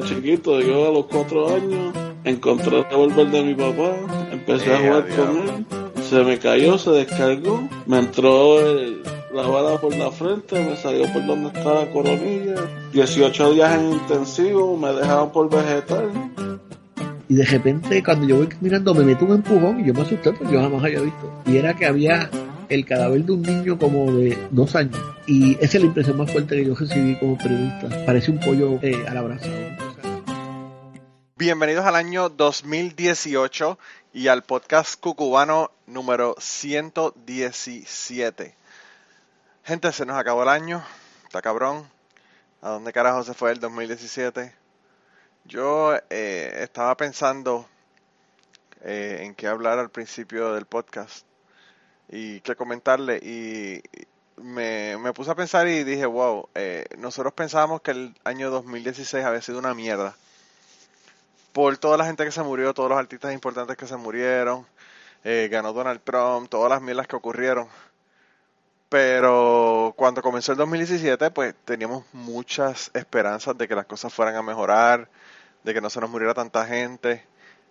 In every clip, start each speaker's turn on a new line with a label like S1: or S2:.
S1: desde chiquito, yo a los cuatro años encontré el revólver de mi papá, empecé a jugar con él, se me cayó, se descargó, me entró la bala por la frente, me salió por donde estaba la coronilla, 18 días en intensivo, me dejaban por vegetal.
S2: Y de repente, cuando yo voy caminando, me meto un empujón y yo me asusté porque yo jamás había visto. Y era que había el cadáver de un niño como de dos años. Y esa es la impresión más fuerte que yo recibí como periodista. Parece un pollo eh, al abrazo.
S3: Bienvenidos al año 2018 y al podcast cucubano número 117. Gente, se nos acabó el año. Está cabrón. ¿A dónde carajo se fue el 2017? Yo eh, estaba pensando eh, en qué hablar al principio del podcast y que comentarle. Y me, puse a pensar y dije, wow, eh, nosotros pensábamos que el año 2016 había sido una mierda. Por toda la gente que se murió, todos los artistas importantes que se murieron, eh, ganó Donald Trump, todas las mierdas que ocurrieron. Pero cuando comenzó el 2017, pues teníamos muchas esperanzas de que las cosas fueran a mejorar, de que no se nos muriera tanta gente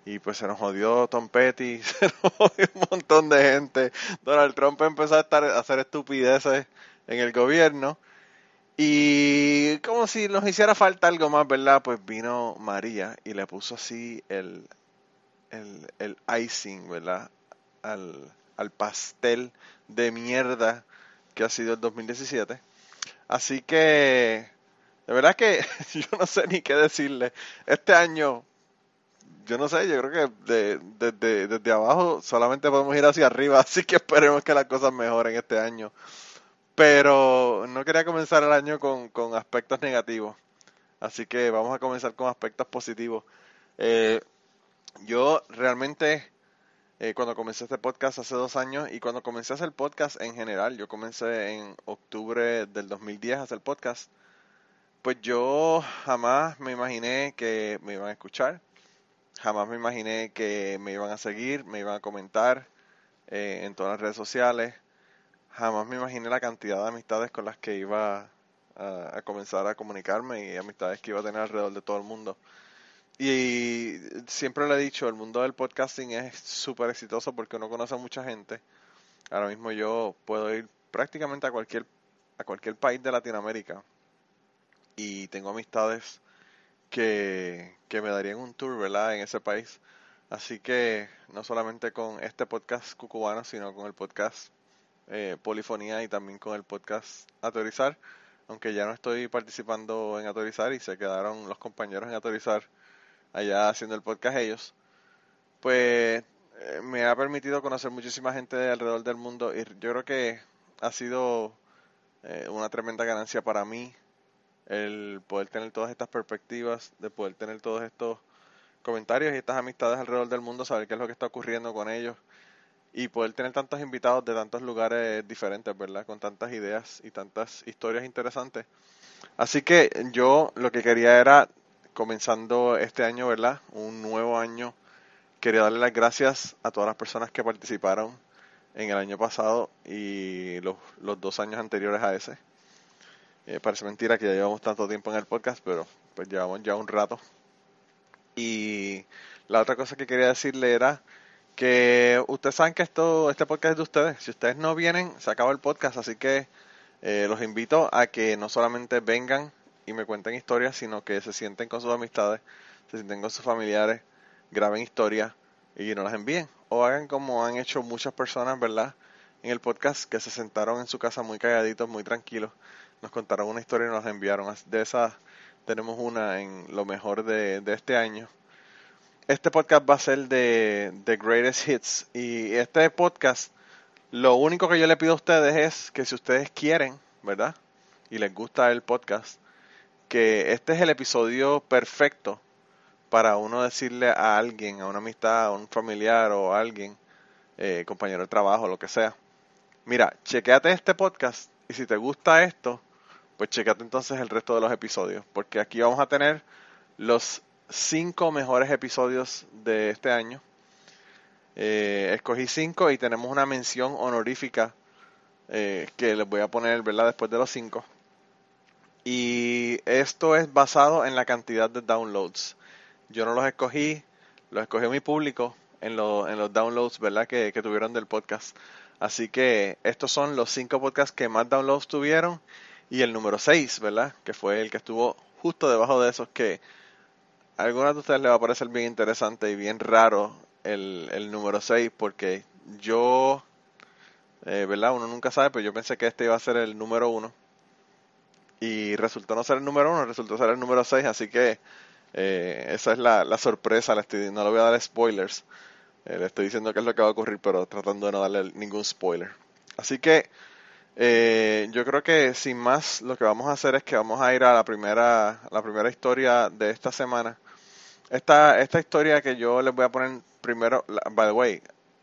S3: y pues se nos jodió Tom Petty, se nos jodió un montón de gente. Donald Trump empezó a, estar, a hacer estupideces en el gobierno. Y como si nos hiciera falta algo más, ¿verdad? Pues vino María y le puso así el, el, el icing, ¿verdad? Al, al pastel de mierda que ha sido el 2017. Así que, de verdad que yo no sé ni qué decirle. Este año yo no sé, yo creo que desde de, abajo solamente podemos ir hacia arriba, así que esperemos que las cosas mejoren este año. Pero no quería comenzar el año con, aspectos negativos, así que vamos a comenzar con aspectos positivos. Eh, yo realmente, eh, cuando comencé este podcast hace dos años y cuando comencé a hacer podcast en general, yo comencé en octubre del 2010 a hacer podcast, pues yo jamás me imaginé que me iban a escuchar Jamás me imaginé que me iban a seguir, me iban a comentar eh, en todas las redes sociales. Jamás me imaginé la cantidad de amistades con las que iba a, comenzar a comunicarme y amistades que iba a tener alrededor de todo el mundo. Y siempre le he dicho, el mundo del podcasting es súper exitoso porque uno conoce a mucha gente. Ahora mismo yo puedo ir prácticamente a cualquier, a cualquier país de Latinoamérica y tengo amistades que, me darían un tour, ¿verdad? En ese país. Así que no solamente con este podcast cucubano, sino con el podcast eh, Polifonía y también con el podcast Autorizar. Aunque ya no estoy participando en Autorizar y se quedaron los compañeros en Autorizar allá haciendo el podcast ellos. Pues eh, me ha permitido conocer muchísima gente de alrededor del mundo y yo creo que ha sido eh, una tremenda ganancia para mí el poder tener todas estas perspectivas, de poder tener todos estos comentarios y estas amistades alrededor del mundo, saber qué es lo que está ocurriendo con ellos y poder tener tantos invitados de tantos lugares diferentes, ¿verdad? Con tantas ideas y tantas historias interesantes. Así que yo lo que quería era, comenzando este año, ¿verdad? Un nuevo año, quería darle las gracias a todas las personas que participaron en el año pasado y los, los dos años anteriores a ese. Eh, parece mentira que ya llevamos tanto tiempo en el podcast, pero pues llevamos ya un rato. Y la otra cosa que quería decirle era que ustedes saben que esto, este podcast es de ustedes. Si ustedes no vienen, se acaba el podcast, así que eh, los invito a que no solamente vengan y me cuenten historias, sino que se sienten con sus amistades, se sienten con sus familiares, graben historias y nos las envíen. O hagan como han hecho muchas personas, ¿verdad? En el podcast, que se sentaron en su casa muy calladitos, muy tranquilos nos contaron una historia y nos enviaron. De esas tenemos una en lo mejor de, este año. Este podcast va a ser de The Greatest Hits. Y este podcast, lo único que yo le pido a ustedes es que si ustedes quieren, ¿verdad? Y les gusta el podcast, que este es el episodio perfecto para uno decirle a alguien, a una amistad, a un familiar o a alguien, eh, compañero de trabajo, lo que sea. Mira, chequeate este podcast y si te gusta esto, pues checate entonces el resto de los episodios, porque aquí vamos a tener los cinco mejores episodios de este año. Eh, escogí cinco y tenemos una mención honorífica eh, que les voy a poner. Después de los cinco. Y esto es basado en la cantidad de downloads. Yo no los escogí, los escogió mi público en, en los downloads, ¿verdad? Que, que tuvieron del podcast. Así que estos son los cinco podcasts que más downloads tuvieron y el número 6, ¿verdad? Que fue el que estuvo justo debajo de esos que a algunos de ustedes les va a parecer bien interesante y bien raro el, el número 6 porque yo, eh, ¿verdad? Uno nunca sabe, pero yo pensé que este iba a ser el número 1 y resultó no ser el número 1, resultó ser el número 6, así que eh, esa es la, la sorpresa, no le voy a dar spoilers, eh, le estoy diciendo qué es lo que va a ocurrir, pero tratando de no darle ningún spoiler. Así que yo creo que sin más lo que vamos a hacer es que vamos a ir a la primera, la primera historia de esta semana. Esta, esta historia que yo les voy a poner primero, by the way,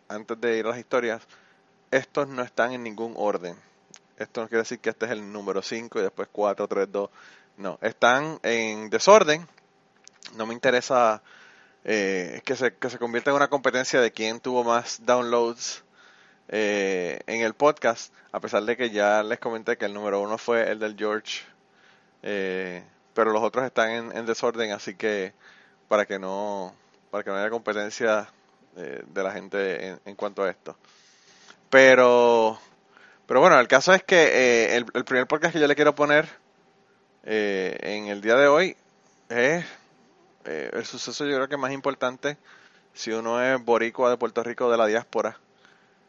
S3: antes de ir a las historias, estos no están en ningún orden. Esto no quiere decir que este es el número 5 y después 4, 3, 2. No, están en desorden. No me interesa eh, que, se, que se convierta en una competencia de quién tuvo más downloads eh, en el podcast, a pesar de que ya les comenté que el número uno fue el del George, eh, pero los otros están en, desorden, así que para que no para que no haya competencia eh, de la gente en, cuanto a esto. Pero pero bueno, el caso es que el, el, primer podcast que yo le quiero poner en el día de hoy es el suceso yo creo que más importante si uno es boricua de Puerto Rico de la diáspora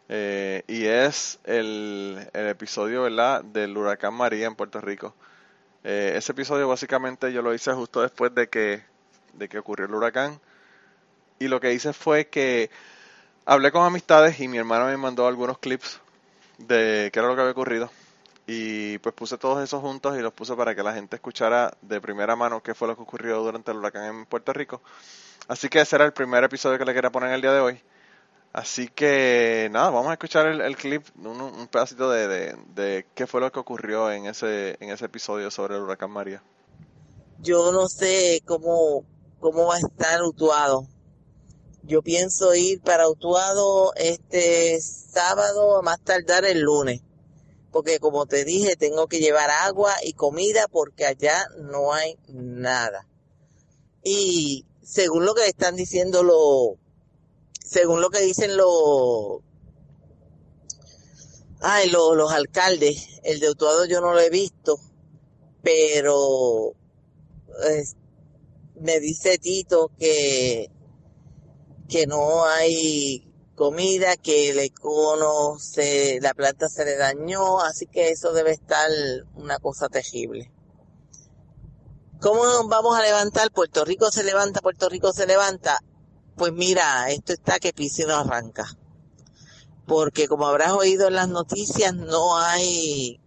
S3: eh, y es el, el, episodio ¿verdad? del huracán María en Puerto Rico. Eh, ese episodio básicamente yo lo hice justo después de que, de que ocurrió el huracán. Y lo que hice fue que hablé con amistades y mi hermano me mandó algunos clips de qué era lo que había ocurrido. Y pues puse todos esos juntos y los puse para que la gente escuchara de primera mano qué fue lo que ocurrió durante el huracán en Puerto Rico. Así que ese era el primer episodio que le quería poner el día de hoy. Así que nada, vamos a escuchar el, clip, un, pedacito de, de, qué fue lo que ocurrió en ese, en ese episodio sobre el huracán María.
S4: Yo no sé cómo, cómo va a estar Utuado. Yo pienso ir para Utuado este sábado a más tardar el lunes. Porque como te dije, tengo que llevar agua y comida porque allá no hay nada. Y según lo que están diciendo los según lo que dicen los, ay, los, los alcaldes, el de Utuado yo no lo he visto, pero me dice Tito que, que no hay comida, que el econo se, la planta se le dañó, así que eso debe estar una cosa terrible. ¿Cómo vamos a levantar? Puerto Rico se levanta, Puerto Rico se levanta. Pues mira, esto está que pise no arranca. Porque como habrás oído en las noticias, no hay,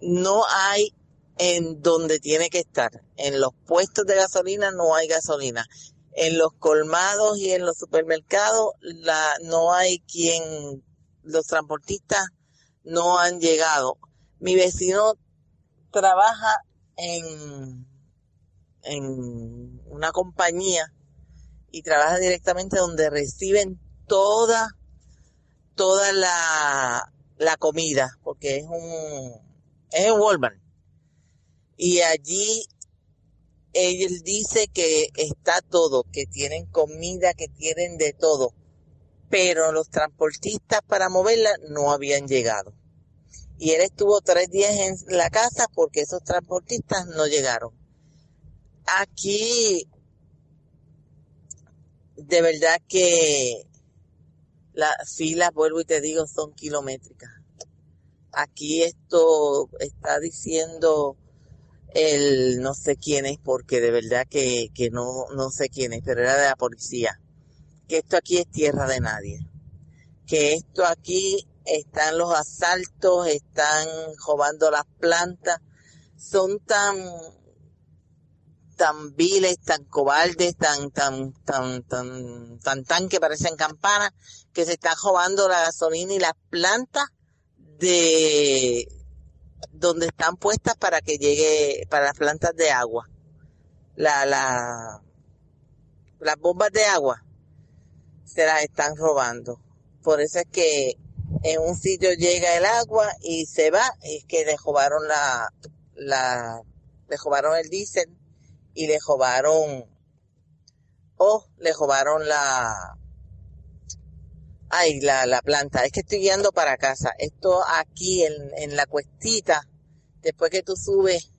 S4: no hay en donde tiene que estar. En los puestos de gasolina no hay gasolina. En los colmados y en los supermercados la, no hay quien, los transportistas no han llegado. Mi vecino trabaja en, una compañía y trabaja directamente donde reciben toda, toda la, la comida, porque es un, es en Walmart. Y allí él dice que está todo, que tienen comida, que tienen de todo, pero los transportistas para moverla no habían llegado. Y él estuvo tres días en la casa porque esos transportistas no llegaron. Aquí de verdad que las filas, vuelvo y te digo, son kilométricas. Aquí esto está diciendo el no sé quién es, porque de verdad que, que no, no sé quién es, pero era de la policía, que esto aquí es tierra de nadie, que esto aquí están los asaltos, están robando las plantas, son tan tan viles, tan cobardes, tan, tan, tan, tan, tan, tan que parecen campanas, que se están robando la gasolina y las plantas de donde están puestas para que llegue, para las plantas de agua. La, la, las bombas de agua se las están robando. Por eso es que en un sitio llega el agua y se va, y es que le robaron la, la, le robaron el diésel y le robaron, oh, le robaron la, ay, la, la planta. Es que estoy guiando para casa. Esto aquí en, en la cuestita, después que tú subes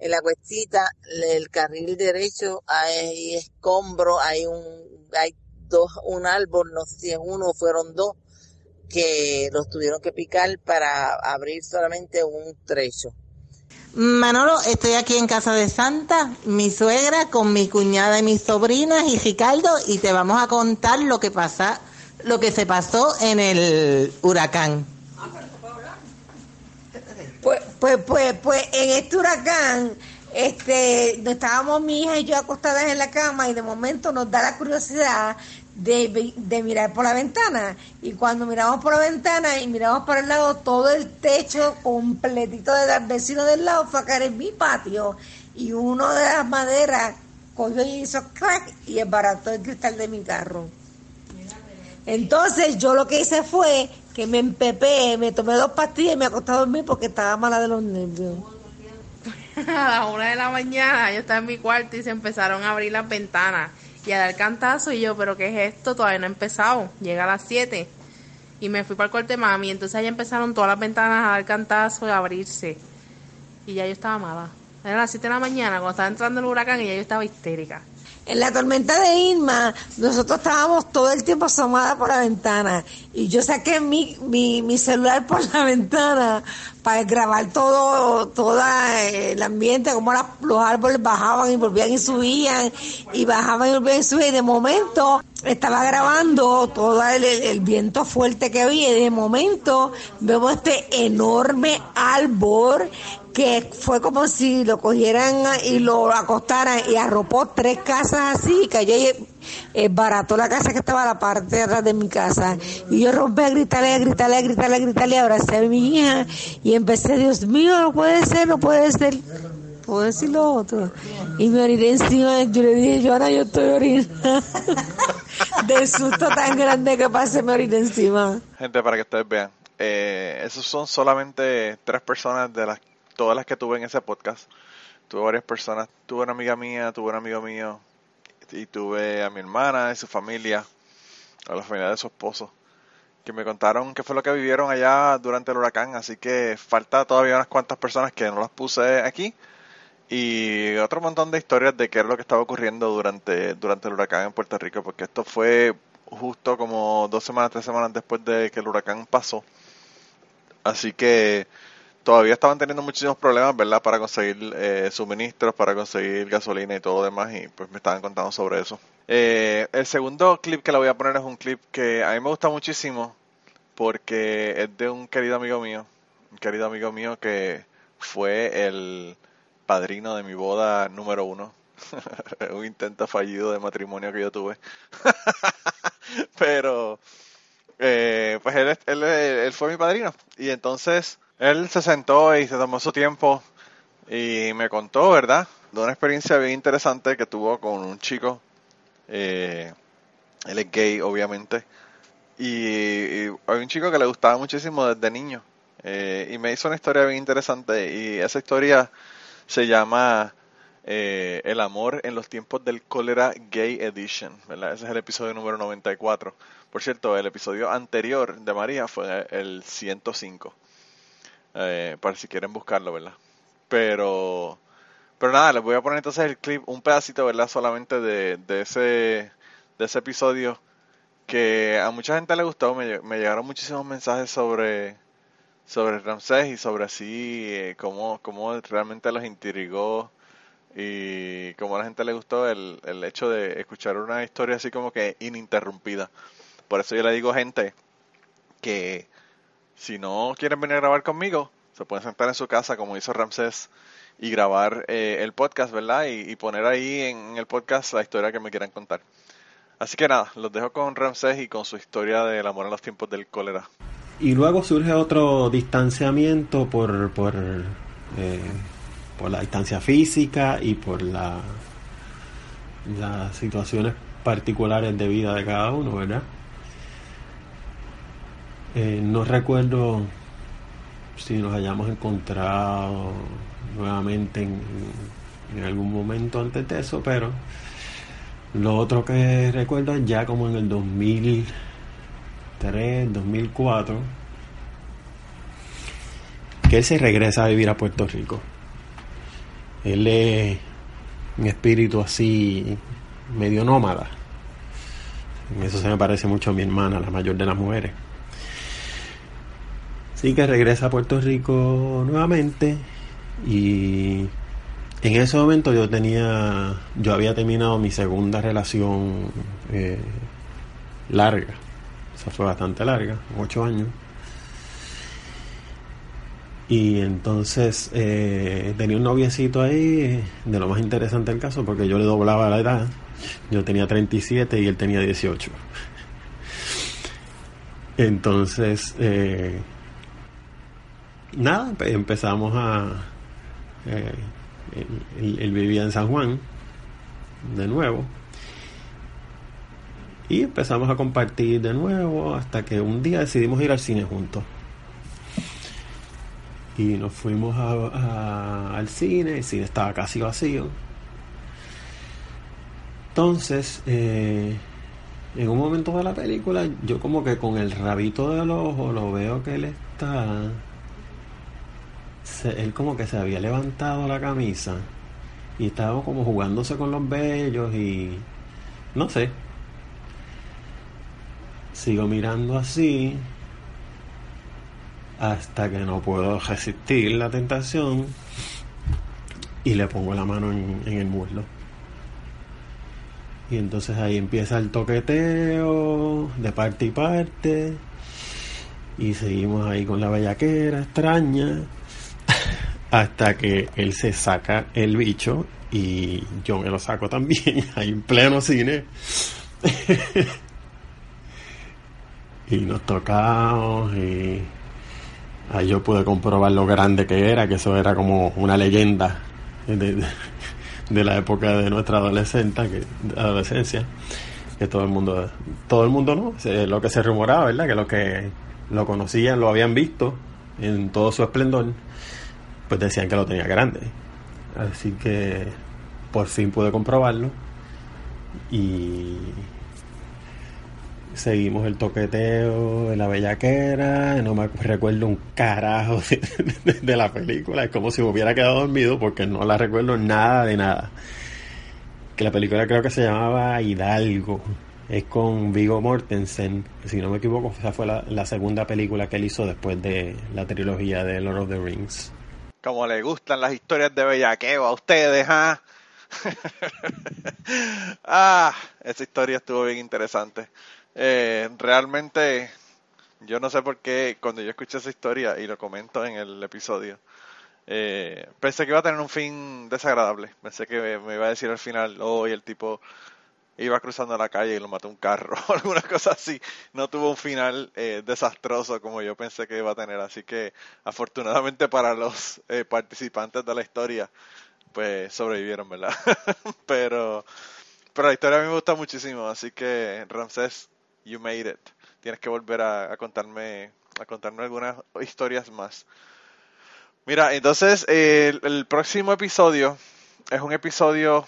S4: en la cuestita, el carril derecho hay escombro, hay un, hay dos, un árbol, no sé si es uno o fueron dos, que los tuvieron que picar para abrir solamente un trecho. Manolo, estoy aquí en casa de Santa, mi suegra, con mi cuñada y mis sobrinas y Ricardo, y te vamos a contar lo que pasa, lo que se pasó en el huracán.
S5: Pues, pues, pues, pues, en este huracán, este, estábamos mi hija y yo acostadas en la cama y de momento nos da la curiosidad de, de, mirar por la ventana. Y cuando miramos por la ventana y miramos para el lado, todo el techo completito del vecino del lado fue a caer en mi patio. Y uno de las maderas cogió y hizo crack y embarató el cristal de mi carro. Entonces yo lo que hice fue que me empepé, me tomé dos pastillas y me acosté a dormir porque estaba mala de los nervios.
S6: A las una de la mañana yo estaba en mi cuarto y se empezaron a abrir las ventanas y a dar cantazo y yo, pero ¿qué es esto? Todavía no ha empezado, llega a las 7 y me fui para el corte mami, entonces ahí empezaron todas las ventanas a dar cantazo y a abrirse y ya yo estaba mala. Era las 7 de la mañana cuando estaba entrando el huracán y ya yo estaba histérica.
S5: En la tormenta de Irma, nosotros estábamos todo el tiempo asomadas por la ventana y yo saqué mi, mi, mi celular por la ventana para grabar todo, todo el ambiente, como los árboles bajaban y volvían y subían y bajaban y volvían y subían. Y de momento estaba grabando todo el, el viento fuerte que había y de momento vemos este enorme árbol que fue como si lo cogieran y lo acostaran y arropó tres casas así, cayó y eh, barató la casa que estaba a la parte de atrás de mi casa. Y yo rompí a gritarle, a gritarle, a gritarle, a gritarle, abracé a mi hija y empecé, Dios mío, no puede ser, no puede ser. Puedo decir lo otro. Y me oriné encima, yo le dije, Joana, yo estoy orinando. Del susto tan grande que pasé, me oriné encima.
S3: Gente, para que ustedes vean, eh, esos son solamente tres personas de las todas las que tuve en ese podcast. Tuve varias personas. Tuve una amiga mía, tuve un amigo mío. Y tuve a mi hermana y su familia. A la familia de su esposo. Que me contaron qué fue lo que vivieron allá durante el huracán. Así que falta todavía unas cuantas personas que no las puse aquí. Y otro montón de historias de qué es lo que estaba ocurriendo durante, durante el huracán en Puerto Rico. Porque esto fue justo como dos semanas, tres semanas después de que el huracán pasó. Así que todavía estaban teniendo muchísimos problemas, ¿verdad? Para conseguir eh, suministros, para conseguir gasolina y todo lo demás, y pues me estaban contando sobre eso. Eh, el segundo clip que le voy a poner es un clip que a mí me gusta muchísimo porque es de un querido amigo mío, un querido amigo mío que fue el padrino de mi boda número uno. un intento fallido de matrimonio que yo tuve. Pero, eh, pues él, él, él fue mi padrino. Y entonces él se sentó y se tomó su tiempo y me contó, ¿verdad? De una experiencia bien interesante que tuvo con un chico. Eh, él es gay, obviamente. Y, hay un chico que le gustaba muchísimo desde niño. Eh, y me hizo una historia bien interesante. Y esa historia se llama eh, El amor en los tiempos del cólera gay edition. ¿verdad? Ese es el episodio número 94. Por cierto, el episodio anterior de María fue el 105 eh, para si quieren buscarlo, ¿verdad? Pero, pero nada, les voy a poner entonces el clip, un pedacito, ¿verdad? Solamente de, de ese, de ese episodio que a mucha gente le gustó, me, llegaron muchísimos mensajes sobre, sobre Ramsés y sobre así eh, cómo, cómo realmente los intrigó y cómo a la gente le gustó el, el hecho de escuchar una historia así como que ininterrumpida. Por eso yo le digo gente que si no quieren venir a grabar conmigo, se pueden sentar en su casa, como hizo Ramsés, y grabar eh, el podcast, ¿verdad? Y, poner ahí en el podcast la historia que me quieran contar. Así que nada, los dejo con Ramsés y con su historia del amor en los tiempos del cólera.
S7: Y luego surge otro distanciamiento por, por, eh, por la distancia física y por la, las situaciones particulares de vida de cada uno, ¿verdad? Eh, no recuerdo si nos hayamos encontrado nuevamente en, en algún momento antes de eso, pero lo otro que recuerdo es ya como en el 2003, 2004, que él se regresa a vivir a Puerto Rico. Él es un espíritu así medio nómada. Eso se me parece mucho a mi hermana, la mayor de las mujeres. Así que regresa a Puerto Rico nuevamente y en ese momento yo tenía, yo había terminado mi segunda relación eh, larga. Esa fue bastante larga, ocho años. Y entonces eh, tenía un noviecito ahí, de lo más interesante del caso, porque yo le doblaba la edad. Yo tenía 37 y él tenía 18. Entonces, eh, nada, empezamos a... Eh, él, él, vivía en San Juan, de nuevo. Y empezamos a compartir de nuevo hasta que un día decidimos ir al cine juntos. Y nos fuimos al cine, el cine estaba casi vacío. Entonces, eh, en un momento de la película, yo como que con el rabito del ojo lo veo que él está él como que se había levantado la camisa y estaba como jugándose con los vellos y no sé. Sigo mirando así hasta que no puedo resistir la tentación y le pongo la mano en, en el muslo. Y entonces ahí empieza el toqueteo de parte y parte. Y seguimos ahí con la bellaquera extraña hasta que él se saca el bicho y yo me lo saco también ahí en pleno cine. Y nos tocamos y ahí yo pude comprobar lo grande que era que eso era como una leyenda de, la época de nuestra adolescente que, adolescencia que todo el mundo todo el mundo no lo que se rumoraba verdad que los que lo conocían lo habían visto en todo su esplendor pues decían que lo tenía grande. Así que por fin pude comprobarlo y seguimos el toqueteo de la bellaquera, no me recuerdo un carajo de, la película, es como si me hubiera quedado dormido porque no la recuerdo nada de nada. Que la película creo que se llamaba Hidalgo, es con Vigo Mortensen, si no me equivoco, esa fue la segunda película que él hizo después de la trilogía de Lord of the Rings
S3: como le gustan las historias de bellaqueo a ustedes, ¿ah? ah, esa historia estuvo bien interesante. Eh, realmente, yo no sé por qué cuando yo escuché esa historia y lo comento en el episodio, eh, pensé que iba a tener un fin desagradable. Pensé que me, iba a decir al final, hoy oh, el tipo iba cruzando la calle y lo mató un carro o alguna cosa así. No tuvo un final eh, desastroso como yo pensé que iba a tener. Así que afortunadamente para los eh, participantes de la historia, pues sobrevivieron, ¿verdad? pero, pero la historia a mí me gusta muchísimo. Así que Ramsés, you made it. Tienes que volver a, contarme a contarme algunas historias más. Mira, entonces el, el próximo episodio es un episodio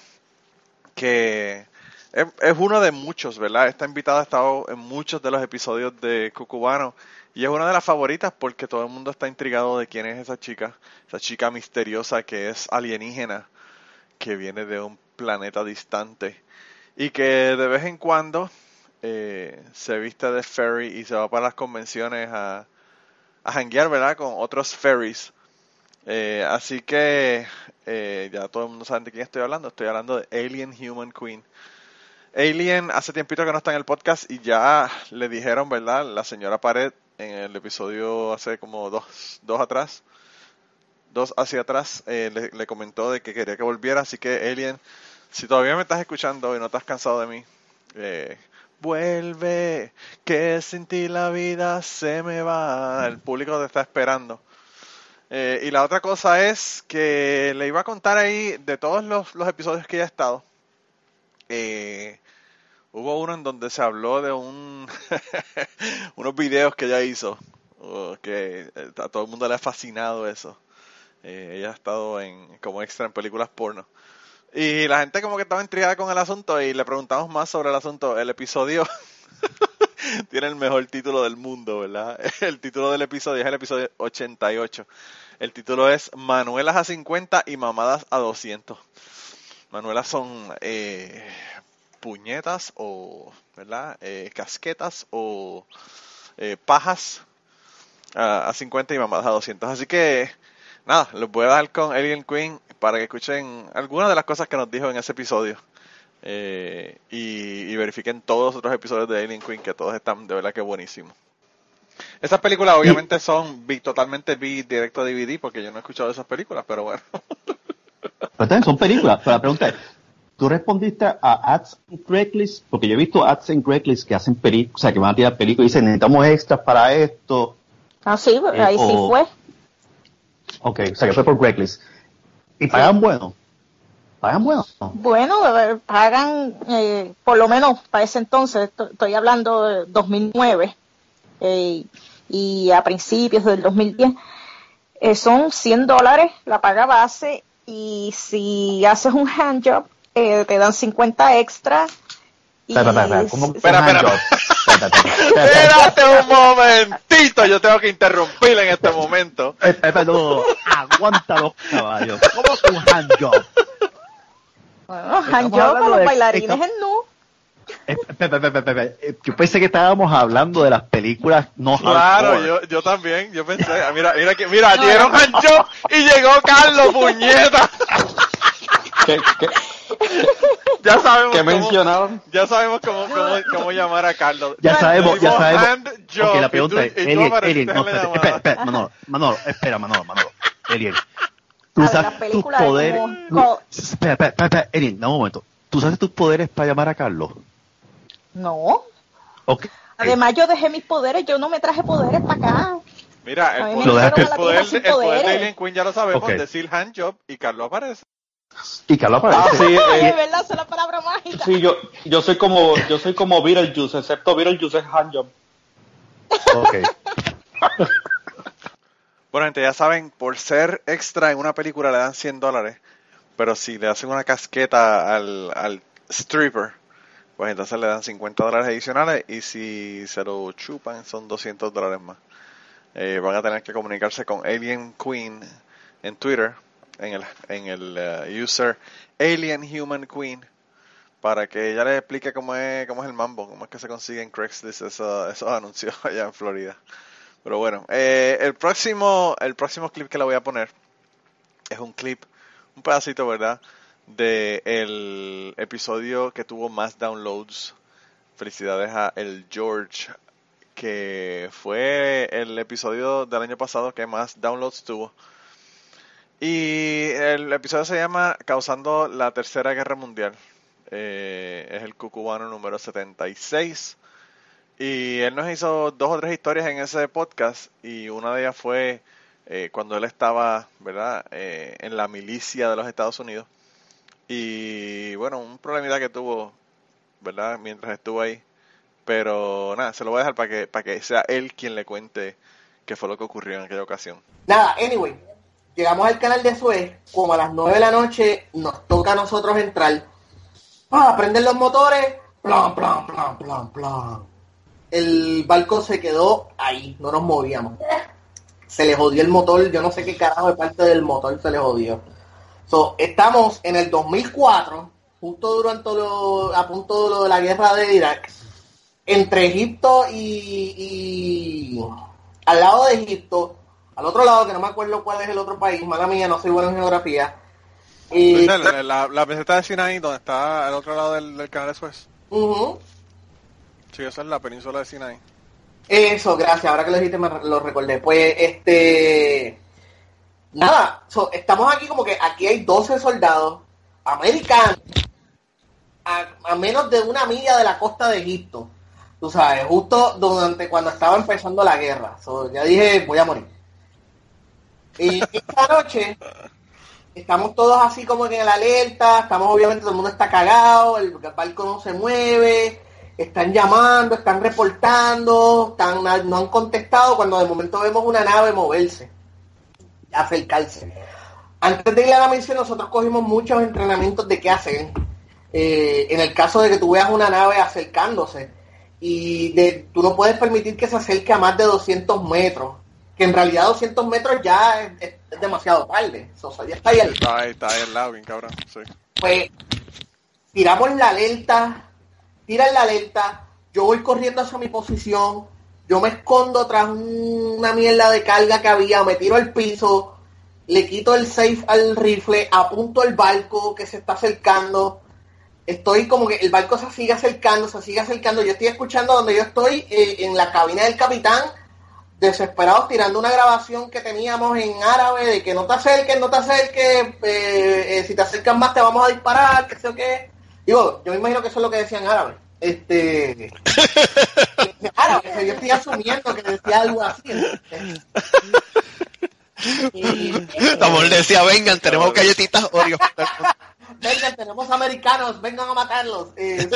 S3: que es, es, uno de muchos, ¿verdad? Esta invitada ha estado en muchos de los episodios de Cucubano y es una de las favoritas porque todo el mundo está intrigado de quién es esa chica, esa chica misteriosa que es alienígena, que viene de un planeta distante y que de vez en cuando eh, se viste de ferry y se va para las convenciones a, a hanguear, ¿verdad? Con otros ferries. Eh, así que eh, ya todo el mundo sabe de quién estoy hablando. Estoy hablando de Alien Human Queen. Alien hace tiempito que no está en el podcast y ya le dijeron, ¿verdad? La señora Pared en el episodio hace como dos, dos atrás, dos hacia atrás, eh, le, le, comentó de que quería que volviera. Así que Alien, si todavía me estás escuchando y no estás cansado de mí, eh, vuelve, que sin ti la vida se me va. El público te está esperando. Eh, y la otra cosa es que le iba a contar ahí de todos los, los episodios que ya ha estado. Eh, Hubo uno en donde se habló de un unos videos que ella hizo, que eh, a todo el mundo le ha fascinado eso. Eh, ella ha estado en como extra en películas porno. Y la gente como que estaba intrigada con el asunto y le preguntamos más sobre el asunto. El episodio tiene el mejor título del mundo, ¿verdad? El título del episodio es el episodio 88. El título es Manuelas a 50 y mamadas a 200. Manuelas son eh, puñetas o, ¿verdad? Eh, casquetas o eh, pajas a, a 50 y mamadas a 200. Así que, nada, les voy a dar con Alien Queen para que escuchen algunas de las cosas que nos dijo en ese episodio. Eh, y, y verifiquen todos los otros episodios de Alien Queen, que todos están de verdad que buenísimos. Esas películas obviamente son vi- totalmente vi directo a DVD porque yo no he escuchado esas películas, pero bueno.
S8: Pero también son películas. Pero la pregunta es, ¿tú respondiste a ads en Craigslist? Porque yo he visto ads en Craigslist que hacen películas, o sea, que van a tirar películas y dicen, necesitamos extras para esto.
S9: Ah, sí, ahí sí fue.
S8: Ok, o sea, que fue por Craigslist. ¿Y pagan bueno? ¿Pagan bueno?
S9: Bueno, pagan, eh, por lo menos para ese entonces, esto- estoy hablando de 2009 eh, y a principios del 2010, eh, son 100 dólares la paga base y si haces un handjob eh, te dan 50 extra. Y
S8: Espera, espera, espera, ¿cómo-
S3: Espera,
S8: un
S3: espera.
S8: handjob?
S3: Espérate un momentito, yo tengo que interrumpir en este momento.
S8: Aguanta los caballos. ¿Cómo que un handjob?
S9: bueno, handjob los
S8: de-
S9: bailarines en nu.
S8: Eh, Yo pensé que estábamos hablando de las películas no
S3: Claro, yo, yo también, yo pensé, ah, mira, mira, que- mira, dieron ancho y llegó Carlos, puñeta.
S10: ¿Qué, qué,
S3: Ya sabemos
S10: qué
S3: cómo,
S10: mencionaron?
S3: ya sabemos cómo, cómo, cómo llamar a Carlos.
S8: Ya sabemos, ya sabemos.
S3: hand job,
S8: Ok, la pregunta
S3: tú-
S8: es,
S3: y tú
S8: Elien,
S3: apareciste
S8: Elien, no,
S3: llamada.
S8: espera, espera, Manolo, Manolo, espera, Manolo, Manolo, Elien. Tú usas tus poderes,
S9: como-
S8: espera, espera, espera, espera, Elien, dame un momento. ¿Tú usaste tus poderes para llamar a Carlos?
S9: No.
S8: Ok.
S9: Además, yo dejé mis poderes, yo no me traje poderes para acá.
S3: Mira, el poder, el poder, el poder de. Alien Queen ya lo sabemos,
S8: Ok.
S3: decir handjob y Carlos aparece.
S8: Y Carlos
S10: Ah,
S8: aparece.
S10: sí,
S9: Ay,
S10: eh,
S9: de verdad, es la palabra mágica.
S10: sí, yo, yo soy como, yo soy como Beetlejuice, excepto Beetlejuice es handjob.
S8: Ok.
S3: Bueno, gente, ya saben, por ser extra en una película le dan 100 dólares, pero si le hacen una casqueta al, al stripper, pues entonces le dan 50 dólares adicionales y si se lo chupan son 200 dólares más. Eh, van a tener que comunicarse con Alien Queen en Twitter, en el, en el eh, user Alien Human Queen, para que ella les explique cómo es, cómo es el mambo, cómo es que se consigue en Craigslist eso- esos anuncios allá en Florida. Pero bueno, eh, el próximo el próximo clip que le voy a poner es un clip, un pedacito, ¿verdad? De el episodio que tuvo más downloads. Felicidades a el George, que fue el episodio del año pasado que más downloads tuvo. Y el episodio se llama Causando la Tercera Guerra Mundial. Eh, es el cucubano número 76. Y él nos hizo dos o tres historias en ese podcast y una de ellas fue eh, cuando él estaba, ¿verdad?, eh, en la milicia de los Estados Unidos. Y bueno, un problemita que tuvo, ¿verdad?, mientras estuvo ahí. Pero nada, se lo voy a dejar para que, para que sea él quien le cuente qué fue lo que ocurrió en aquella ocasión.
S11: Nada, anyway, llegamos al canal de Suez, como a las 9 de la noche, nos toca a nosotros entrar. Ah, prenden los motores, plan, plan, plan, plan, plan. El barco se quedó ahí, no nos movíamos. Se le jodió el motor, yo no sé qué carajo de parte del motor se le jodió. So, estamos en el 2004, justo durante lo, a punto de lo de la guerra de Irak, entre Egipto y, y al lado de Egipto, al otro lado, que no me acuerdo cuál es el otro país, mala mía, no soy bueno en geografía. Y,
S3: La, la, meseta de Sinaí, donde está al otro lado del, del canal de Suez.
S11: Ujú.
S3: Sí, esa es la península de Sinaí.
S11: Eso, gracias, ahora que lo dijiste me lo recordé. Pues, este... Nada, so, estamos aquí como que aquí hay 12 soldados americanos a, a menos de una milla de la costa de Egipto. Tú sabes, justo durante cuando estaba empezando la guerra. So, ya dije, voy a morir. Y esta noche estamos todos así como en la alerta, estamos obviamente todo el mundo está cagado, el barco no se mueve, están llamando, están reportando, están, no han contestado cuando de momento vemos una nave moverse, acercarse. Antes de ir a la misión nosotros cogimos muchos entrenamientos de qué hacer. Eh, en el caso de que tú veas una nave acercándose y de, tú no puedes permitir que se acerque a más de 200 metros, que en realidad 200 metros ya es, demasiado tarde. ya está ahí,
S3: está ahí, está ahí al lado, bien cabrón. Sí.
S11: Pues tiramos la alerta, tiran la alerta, yo voy corriendo hacia mi posición, yo me escondo tras una mierda de carga que había, me tiro al piso, le quito el safe al rifle, apunto el barco que se está acercando. Estoy como que el barco se sigue acercando, se sigue acercando. Yo estoy escuchando donde yo estoy eh, en la cabina del capitán, desesperados tirando una grabación que teníamos en árabe de que no te acerques, no te acerques, eh, eh, si te acercas más te vamos a disparar, que sé o qué. Digo, yo me imagino que eso es lo que decían árabe. Este. árabe, yo estoy asumiendo que decía algo así.
S12: Amor decía, vengan, tenemos galletitas Oreo.
S11: vengan, tenemos americanos, vengan a matarlos. Eh,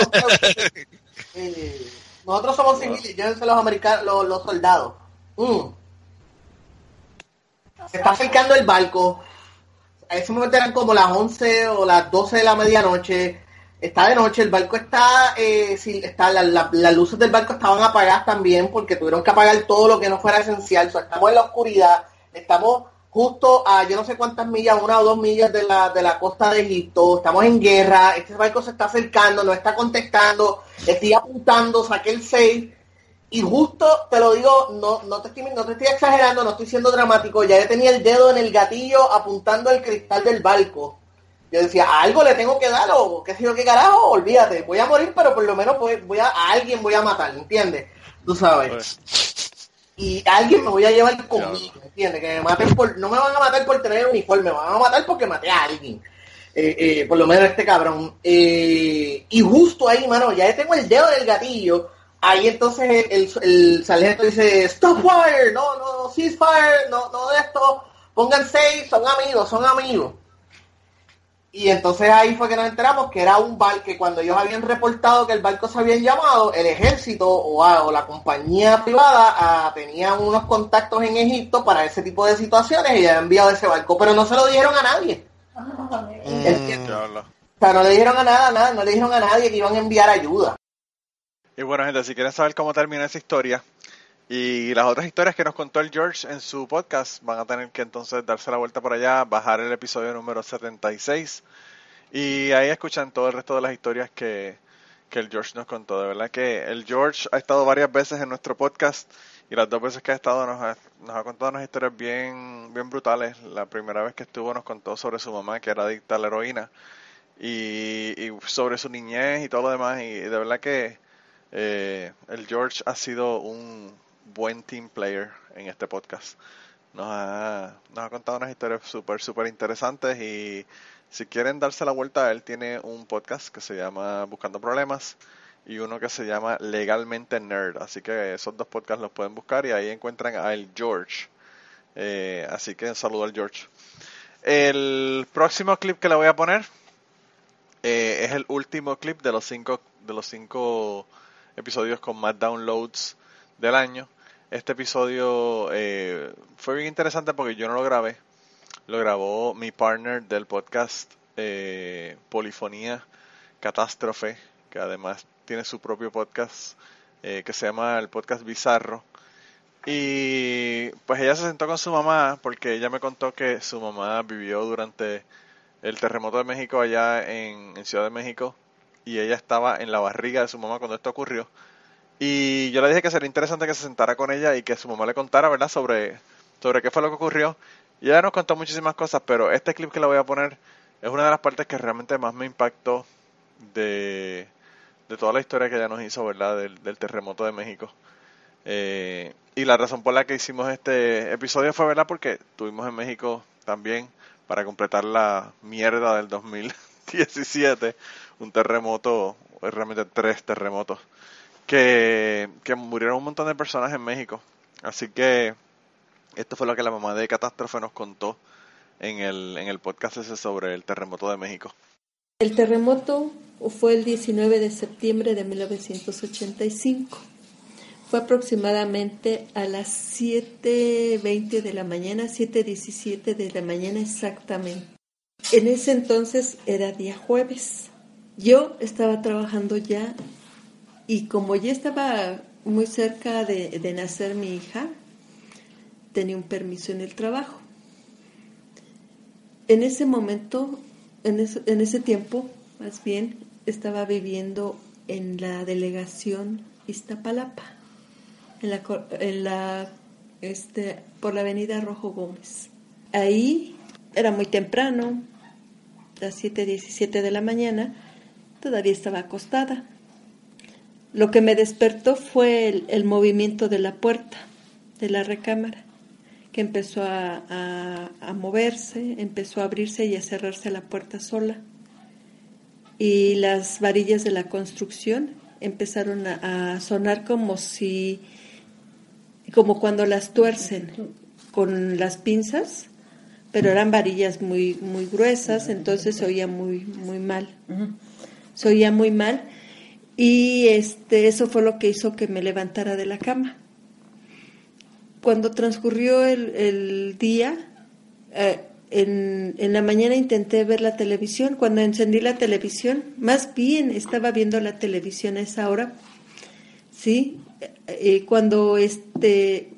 S11: nosotros somos civiles, llévense los americanos, los, soldados. Mm. Se está acercando el barco. A ese momento eran como las 11 o las 12 de la medianoche. Está de noche, el barco está, eh, está las luces del barco estaban apagadas también porque tuvieron que apagar todo lo que no fuera esencial. estamos en la oscuridad Estamos justo a yo no sé cuántas millas, una o dos millas de la, de la costa de Egipto, estamos en guerra, este barco se está acercando, no está contestando, estoy apuntando, saqué el 6 y justo te lo digo, no, no, te estoy, no te estoy exagerando, no estoy siendo dramático, ya yo tenía el dedo en el gatillo apuntando el cristal del barco. Yo decía, algo le tengo que dar o qué sé yo qué carajo, olvídate, voy a morir, pero por lo menos voy, voy a, a alguien voy a matar, ¿entiendes? Tú sabes. Pues y alguien me voy a llevar conmigo, ¿entiendes? Que me maten por, no me van a matar por tener uniforme, me van a matar porque maté a alguien. Eh, eh, por lo menos este cabrón. Eh, y justo ahí, mano, ya tengo el dedo del gatillo. Ahí entonces el, el, sargento dice, stop fire, no, no, ceasefire, no, no de esto, pongan seis, son amigos, son amigos. Y entonces ahí fue que nos enteramos que era un barco que cuando ellos habían reportado que el barco se habían llamado, el ejército o, la compañía privada ah, tenían unos contactos en Egipto para ese tipo de situaciones y habían enviado ese barco, pero no se lo dijeron a nadie. Mm, o sea, no le dijeron a nada, nada, no le dijeron a nadie que iban a enviar ayuda.
S3: Y bueno, gente, si quieren saber cómo termina esa historia, y las otras historias que nos contó el George en su podcast van a tener que entonces darse la vuelta por allá, bajar el episodio número 76 y ahí escuchan todo el resto de las historias que, el George nos contó. De verdad que el George ha estado varias veces en nuestro podcast y las dos veces que ha estado nos ha, nos ha contado unas historias bien, bien brutales. La primera vez que estuvo nos contó sobre su mamá que era adicta a la heroína y, sobre su niñez y todo lo demás. Y de verdad que eh, el George ha sido un buen team player en este podcast. Nos ha, nos ha contado unas historias súper, súper interesantes y si quieren darse la vuelta, él tiene un podcast que se llama Buscando Problemas y uno que se llama Legalmente Nerd. Así que esos dos podcasts los pueden buscar y ahí encuentran a el George. Eh, así que saludo al George. El próximo clip que le voy a poner eh, es el último clip de los cinco de los cinco episodios con más downloads del año. Este episodio eh, fue bien interesante porque yo no lo grabé. Lo grabó mi partner del podcast eh, Polifonía Catástrofe, que además tiene su propio podcast eh, que se llama el podcast Bizarro. Y pues ella se sentó con su mamá porque ella me contó que su mamá vivió durante el terremoto de México allá en Ciudad de México y ella estaba en la barriga de su mamá cuando esto ocurrió y yo le dije que sería interesante que se sentara con ella y que su mamá le contara, ¿verdad?, sobre, sobre qué fue lo que ocurrió. Y ella nos contó muchísimas cosas, pero este clip que le voy a poner es una de las partes que realmente más me impactó de, de toda la historia que ella nos hizo, ¿verdad?, del, terremoto de México. Eh, y la razón por la que hicimos este episodio fue, ¿verdad?, porque estuvimos en México también para completar la mierda del 2017, un terremoto, realmente tres terremotos que, que murieron un montón de personas en México. Así que esto fue lo que la mamá de Catástrofe nos contó en el, en el podcast ese sobre el terremoto de México.
S13: El terremoto fue el 19 de septiembre de 1985. Fue aproximadamente a las 7.20 de la mañana, 7.17 de la mañana exactamente. En ese entonces era día jueves. Yo estaba trabajando ya y como ya estaba muy cerca de, nacer mi hija, tenía un permiso en el trabajo. En ese momento, en ese, tiempo, más bien, estaba viviendo en la delegación Iztapalapa, en la, este, por la avenida Rojo Gómez. Ahí era muy temprano, las 7.17 de la mañana, todavía estaba acostada. Lo que me despertó fue el, movimiento de la puerta de la recámara, que empezó a moverse, empezó a abrirse y a cerrarse la puerta sola. Y las varillas de la construcción empezaron a, a sonar como si, como cuando las tuercen con las pinzas, pero eran varillas muy, muy gruesas, entonces se oía muy, muy mal. Se oía muy mal. Y este, eso fue lo que hizo que me levantara de la cama. Cuando transcurrió el, el día, eh, en, en la mañana intenté ver la televisión. Cuando encendí la televisión, más bien estaba viendo la televisión a esa hora, ¿sí? Eh, cuando este,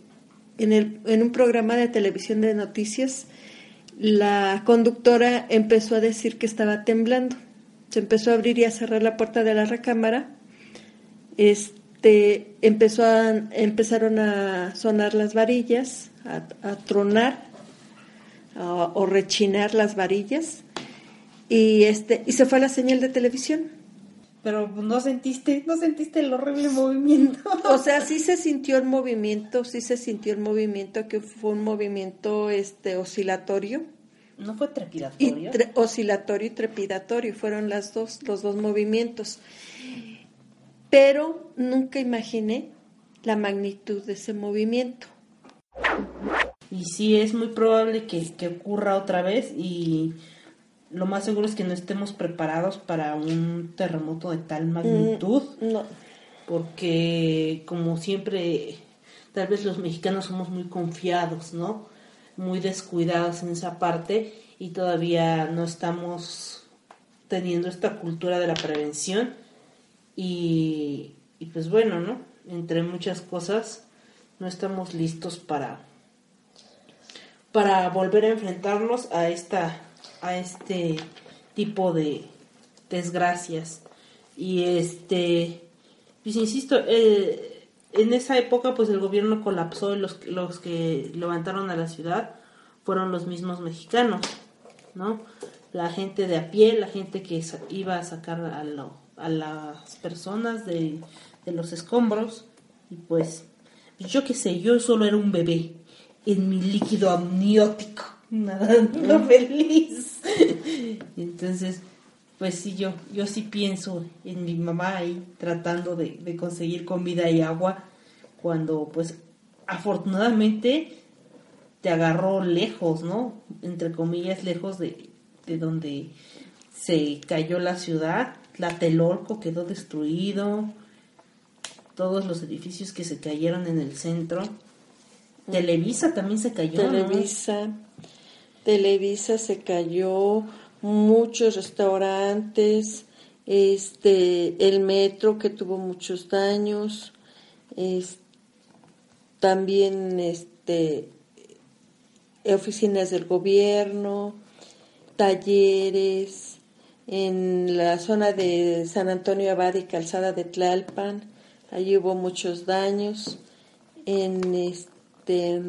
S13: en, el, en un programa de televisión de noticias, la conductora empezó a decir que estaba temblando. Se empezó a abrir y a cerrar la puerta de la recámara. Este, empezó a, empezaron a sonar las varillas, a, a tronar a- o rechinar las varillas y este y se fue la señal de televisión.
S14: Pero no sentiste, no sentiste el horrible movimiento.
S13: O sea, sí se sintió el movimiento, sí se sintió el movimiento que fue un movimiento este oscilatorio.
S14: No fue
S13: Y
S14: trepidatorio.
S13: tre- oscilatorio y trepidatorio fueron las dos, los dos movimientos. Pero nunca imaginé la magnitud de ese movimiento.
S14: Y sí, es muy probable que, que ocurra otra vez y lo más seguro es que no estemos preparados para un terremoto de tal magnitud.
S13: no.
S14: Porque como siempre, tal vez los mexicanos somos muy confiados, ¿no? Muy descuidados en esa parte y todavía no estamos teniendo esta cultura de la prevención. Y, y pues bueno, ¿no? Entre muchas cosas, no estamos listos para para volver a enfrentarnos a esta a este tipo de desgracias. Y este pues insisto eh, en esa época pues el gobierno colapsó y los los que levantaron a la ciudad fueron los mismos mexicanos no la gente de a pie la gente que iba a sacar a, lo- a las personas de, de los escombros. Y pues yo qué sé yo solo era un bebé en mi líquido amniótico, nadando feliz. Entonces, pues sí, yo, yo sí pienso en mi mamá ahí tratando de, de conseguir comida y agua cuando pues afortunadamente te agarró lejos, ¿no? Entre comillas, lejos de, de donde se cayó la ciudad. Tlatelolco quedó destruido, todos los edificios que se cayeron en el centro. Televisa también se cayó. ¿no?
S13: Televisa, se cayó, muchos restaurantes, este, el metro que tuvo muchos daños, también este, oficinas del gobierno, talleres, en la zona de San Antonio Abad y Calzada de Tlalpan, allí hubo muchos daños, en este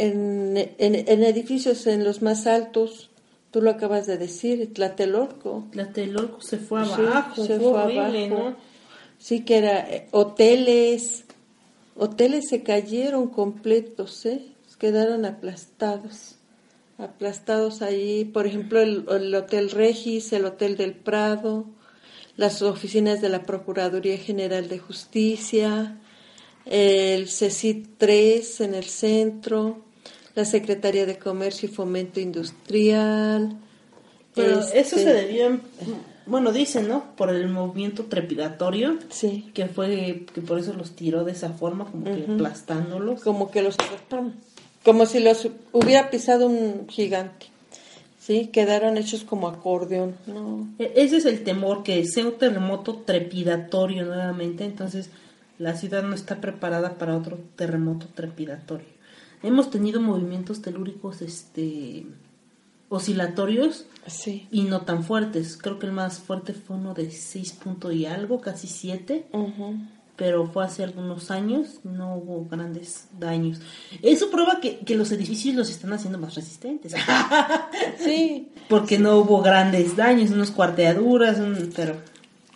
S13: en, en, en edificios en los más altos, tú lo acabas de decir, Tlatelolco.
S14: Tlatelolco se fue
S13: Sí,
S14: abajo,
S13: se
S14: fue
S13: fue
S14: horrible,
S13: abajo.
S14: ¿no?
S13: Sí, que era eh, hoteles, hoteles se cayeron completos, ¿eh? Quedaron aplastados, aplastados ahí. Por ejemplo, el, el Hotel Regis, el Hotel del Prado, las oficinas de la Procuraduría General de Justicia, el CECIT 3 en el centro, la Secretaría de Comercio y Fomento Industrial,
S14: Pero
S13: Este,
S14: eso se debió, en- bueno, dicen, ¿no? Por el movimiento trepidatorio.
S13: Sí.
S14: Que fue, que por eso los tiró de esa forma, como que aplastándolos.
S13: Como que los como si los hubiera pisado un gigante. Sí, quedaron hechos como acordeón. No.
S14: E- Ese es el temor, que sea un terremoto trepidatorio nuevamente, entonces la ciudad no está preparada para otro terremoto trepidatorio. Hemos tenido movimientos telúricos este oscilatorios
S13: Sí.
S14: y no tan fuertes. Creo que el más fuerte fue uno de 6 puntos y algo, casi 7,
S13: Ujú.
S14: pero fue hace algunos años, no hubo grandes daños. Eso prueba que, que los edificios los están haciendo más resistentes.
S13: Sí.
S14: porque no hubo grandes daños, unas cuarteaduras, un- pero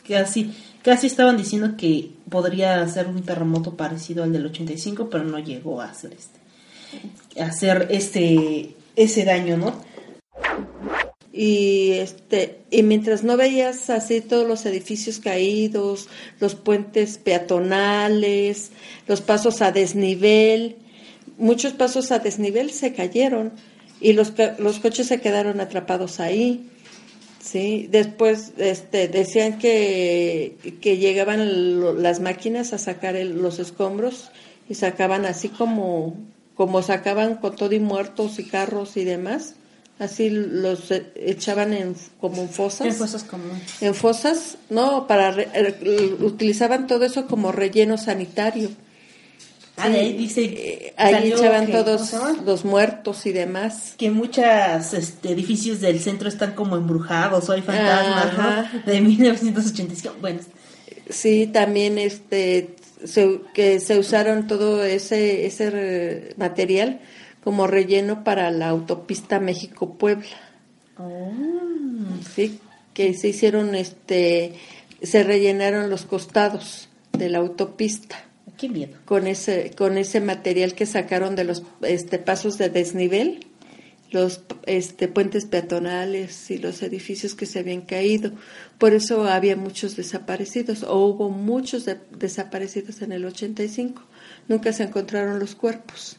S14: casi, casi estaban diciendo que podría ser un terremoto parecido al del 85, pero no llegó a hacer este, hacer este, ese daño, ¿no?
S13: Y este y mientras no veías así todos los edificios caídos, los puentes peatonales, los pasos a desnivel, muchos pasos a desnivel se cayeron y los los coches se quedaron atrapados ahí. Sí, después este decían que, que llegaban las máquinas a sacar los escombros y sacaban así como como sacaban con todo y muertos y carros y demás, así los eh, echaban en como en fosas.
S14: En fosas comunes.
S13: En fosas, no, para re- eh, utilizaban todo eso como relleno sanitario.
S14: Ah, de ahí dice,
S13: Ahí
S14: salió
S13: echaban
S14: que-
S13: todos los muertos y demás.
S14: Que muchos este, edificios del centro están como embrujados o hay fantasmas,
S13: Ajá.
S14: ¿no? De 1985. Bueno,
S13: Sí, también este se, que se usaron todo ese ese material como relleno para la autopista México Puebla. Sí, que se hicieron este se rellenaron los costados de la autopista.
S14: Qué miedo.
S13: Con ese con ese material que sacaron de los este pasos de desnivel, los este puentes peatonales y los edificios que se habían caído. Por eso había muchos desaparecidos o hubo muchos de- desaparecidos en el 85. Nunca se encontraron los cuerpos.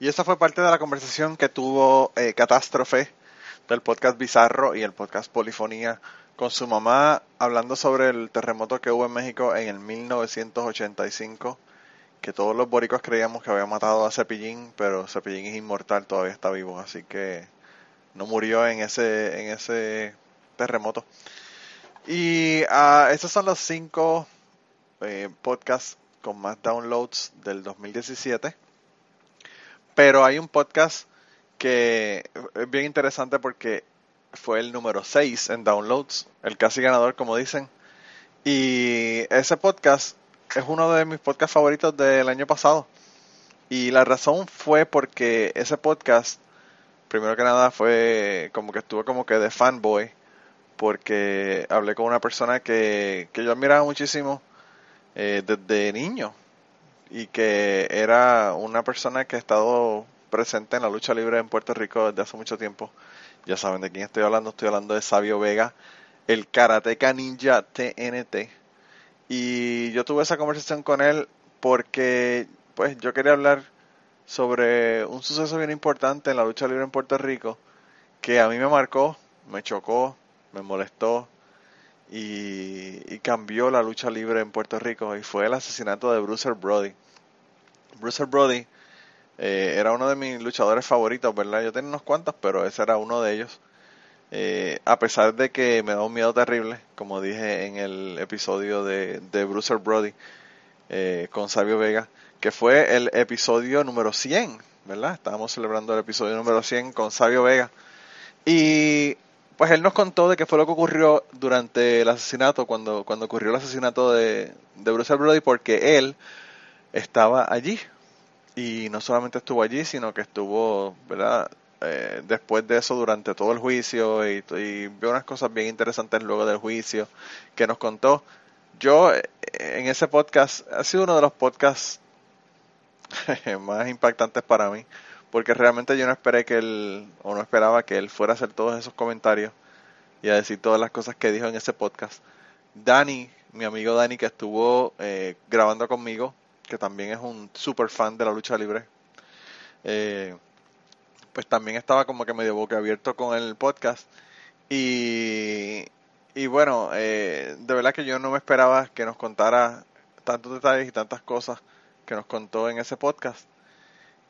S3: Y esa fue parte de la conversación que tuvo eh, Catástrofe del podcast Bizarro y el podcast Polifonía con su mamá hablando sobre el terremoto que hubo en México en el 1985, que todos los boricos creíamos que había matado a Cepillín, pero Cepillín es inmortal, todavía está vivo, así que no murió en ese, en ese terremoto. Y ah, esos son los cinco eh, podcasts con más downloads del 2017. Pero hay un podcast que es bien interesante porque fue el número 6 en downloads, el casi ganador, como dicen. Y ese podcast es uno de mis podcasts favoritos del año pasado. Y la razón fue porque ese podcast, primero que nada, fue como que estuve como que de fanboy, porque hablé con una persona que, que yo admiraba muchísimo eh, desde niño y que era una persona que ha estado presente en la lucha libre en Puerto Rico desde hace mucho tiempo. Ya saben de quién estoy hablando, estoy hablando de Sabio Vega, el karateca ninja TNT. Y yo tuve esa conversación con él porque pues yo quería hablar sobre un suceso bien importante en la lucha libre en Puerto Rico que a mí me marcó, me chocó, me molestó y, cambió la lucha libre en Puerto Rico y fue el asesinato de Bruiser Brody. Bruiser Brody eh, era uno de mis luchadores favoritos, ¿verdad? Yo tenía unos cuantos, pero ese era uno de ellos. Eh, a pesar de que me da un miedo terrible, como dije en el episodio de, de Bruiser Brody eh, con Sabio Vega, que fue el episodio número 100, ¿verdad? Estábamos celebrando el episodio número 100 con Sabio Vega. Y pues él nos contó de qué fue lo que ocurrió durante el asesinato, cuando, ocurrió el asesinato de, de Bruce Brody, porque él estaba allí. Y no solamente estuvo allí, sino que estuvo, ¿verdad? Eh, después de eso, durante todo el juicio, y, y vio unas cosas bien interesantes luego del juicio que nos contó. Yo, eh, en ese podcast, ha sido uno de los podcasts más impactantes para mí, porque realmente yo no esperé que él, o no esperaba que él fuera a hacer todos esos comentarios y a decir todas las cosas que dijo en ese podcast. Dani, mi amigo Dani, que estuvo eh, grabando conmigo, que también es un super fan de la lucha libre, eh, pues también estaba como que medio boca abierto con el podcast Y, y bueno, eh, de verdad que yo no me esperaba que nos contara tantos detalles y tantas cosas que nos contó en ese podcast.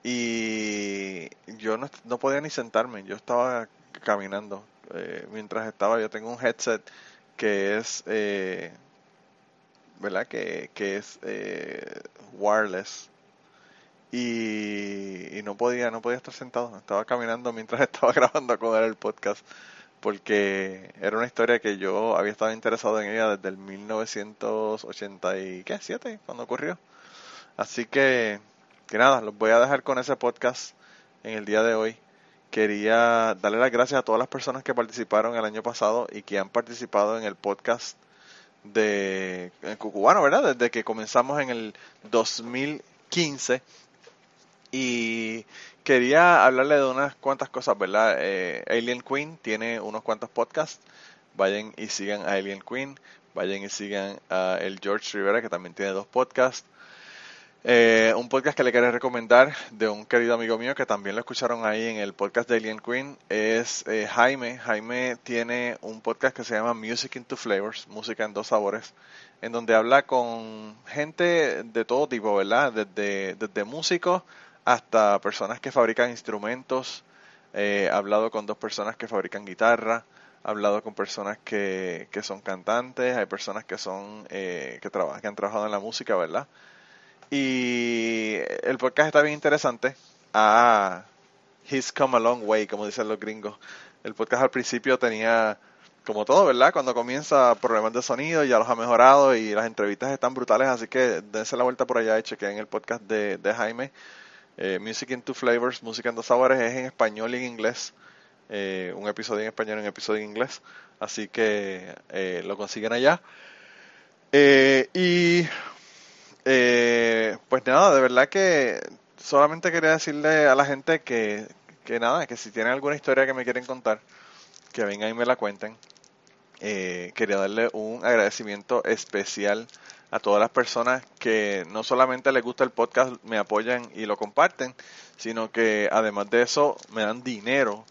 S3: Y yo no, no podía ni sentarme, yo estaba caminando. eh, mientras estaba, yo tengo un headset que es, eh, ¿verdad? Que, que es eh, wireless. Y, y no podía, no podía estar sentado. Estaba caminando mientras estaba grabando con él el podcast. Porque era una historia que yo había estado interesado en ella desde el 1987, cuando ocurrió. Así que, que nada, los voy a dejar con ese podcast en el día de hoy. Quería darle las gracias a todas las personas que participaron el año pasado y que han participado en el podcast de en Cucubano, ¿verdad? Desde que comenzamos en el 2015. Y quería hablarle de unas cuantas cosas, ¿verdad? Eh, Alien Queen tiene unos cuantos podcasts. Vayan y sigan a Alien Queen. Vayan y sigan a el George Rivera, que también tiene dos podcasts. Eh, un podcast que le quería recomendar de un querido amigo mío que también lo escucharon ahí en el podcast de Alien Queen es eh, Jaime. Jaime tiene un podcast que se llama Music into Flavors, música en dos sabores, en donde habla con gente de todo tipo, ¿verdad? Desde, desde músicos hasta personas que fabrican instrumentos. Eh, ha hablado con dos personas que fabrican guitarra. Ha hablado con personas que, que son cantantes. Hay personas que son eh, que, trabajan, que han trabajado en la música, ¿verdad? Y el podcast está bien interesante. Ah, he's come a long way, como dicen los gringos. El podcast al principio tenía, como todo, ¿verdad? Cuando comienza problemas de sonido, ya los ha mejorado y las entrevistas están brutales, así que dense la vuelta por allá y chequen el podcast de, de Jaime. Eh, Music into Flavors, Música en dos sabores, es en español y en inglés. Eh, un episodio en español y un episodio en inglés. Así que eh, lo consiguen allá. Y pues nada, de verdad que solamente quería decirle a la gente que, que nada, que si tienen alguna historia que me quieren contar, que vengan y me la cuenten. Quería darle un agradecimiento especial a todas las personas que no solamente les gusta el podcast, me apoyan y lo comparten, sino que además de eso me dan dinero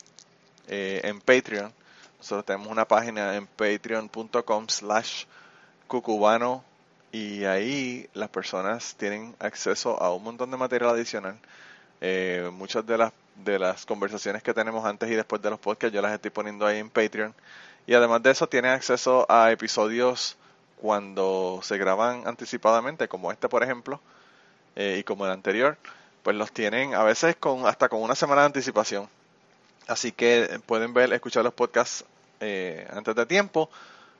S3: eh, en Patreon. Nosotros tenemos una página en patreon.com slash cucubano y ahí las personas tienen acceso a un montón de material adicional. Eh, muchas de las, de las conversaciones que tenemos antes y después de los podcasts yo las estoy poniendo ahí en Patreon. Y además de eso tienen acceso a episodios cuando se graban anticipadamente, como este por ejemplo, eh, y como el anterior, pues los tienen a veces con hasta con una semana de anticipación. Así que pueden ver, escuchar los podcasts eh, antes de tiempo.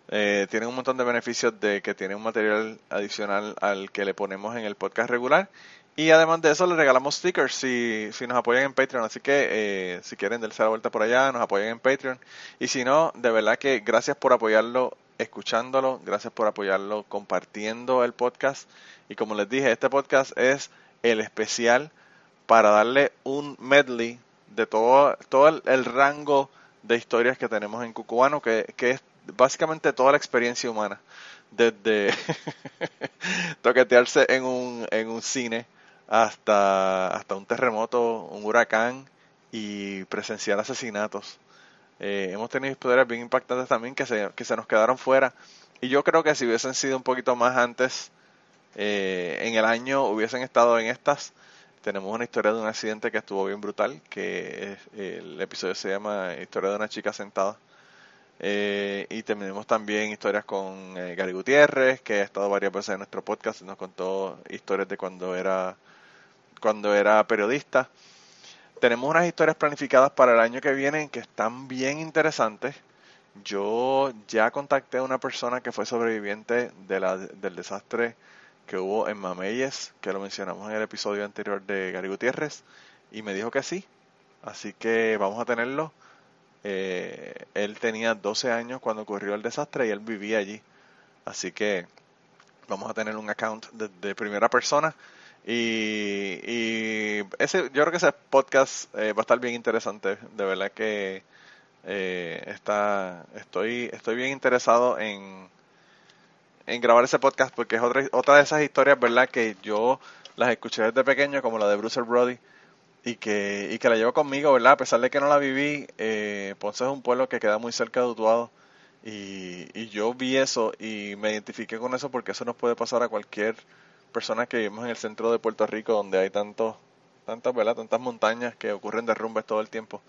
S3: Eh, tienen un montón de beneficios de que tienen un material adicional al que le ponemos en el podcast regular. Y además de eso, les regalamos stickers si, si nos apoyan en Patreon. Así que eh, si quieren darse la vuelta por allá, nos apoyan en Patreon. Y si no, de verdad que gracias por apoyarlo escuchándolo, gracias por apoyarlo compartiendo el podcast. Y como les dije, este podcast es el especial para darle un medley de todo, todo el, el rango de historias que tenemos en Cucubano, que, que es básicamente toda la experiencia humana, desde toquetearse en un, en un cine hasta, hasta un terremoto, un huracán y presenciar asesinatos. Eh, hemos tenido historias bien impactantes también que se, que se nos quedaron fuera. Y yo creo que si hubiesen sido un poquito más antes eh, en el año, hubiesen estado en estas. Tenemos una historia de un accidente que estuvo bien brutal, que el episodio se llama Historia de una chica sentada. Eh, y tenemos también historias con eh, Gary Gutiérrez, que ha estado varias veces en nuestro podcast, nos contó historias de cuando era, cuando era periodista. Tenemos unas historias planificadas para el año que viene que están bien interesantes. Yo ya contacté a una persona que fue sobreviviente del desastre que hubo en Mameyes, que lo mencionamos en el episodio anterior de Gary Gutiérrez, y me dijo que sí. Así que vamos a tenerlo. Eh, él tenía 12 años cuando ocurrió el desastre y él vivía allí. Así que vamos a tener un account de primera persona. Y, y ese, yo creo que ese podcast eh, va a estar bien interesante. De verdad que eh, está, estoy, estoy bien interesado en, en grabar ese podcast porque es otra, otra de esas historias, ¿verdad? Que yo las escuché desde pequeño, como la de Bruce Brody. y que, y que la llevo conmigo, ¿verdad? A pesar de que no la viví, eh, Ponce es un pueblo que queda muy cerca de Utuado y, y yo vi eso y me identifiqué con eso porque eso nos puede pasar a cualquier persona que vivimos en el centro de Puerto Rico donde hay tantos, tantas, ¿verdad? Tantas montañas que ocurren derrumbes todo el tiempo.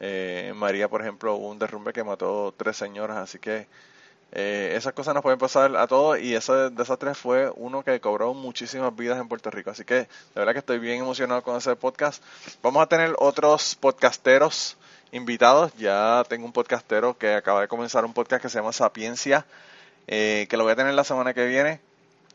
S3: Eh, en María, por ejemplo, hubo un derrumbe que mató tres señoras, así que eh, esas cosas nos pueden pasar a todos y ese desastre fue uno que cobró muchísimas vidas en Puerto Rico. Así que de verdad que estoy bien emocionado con ese podcast. Vamos a tener otros podcasteros invitados. Ya tengo un podcastero que acaba de comenzar un podcast que se llama Sapiencia, eh, que lo voy a tener la semana que viene.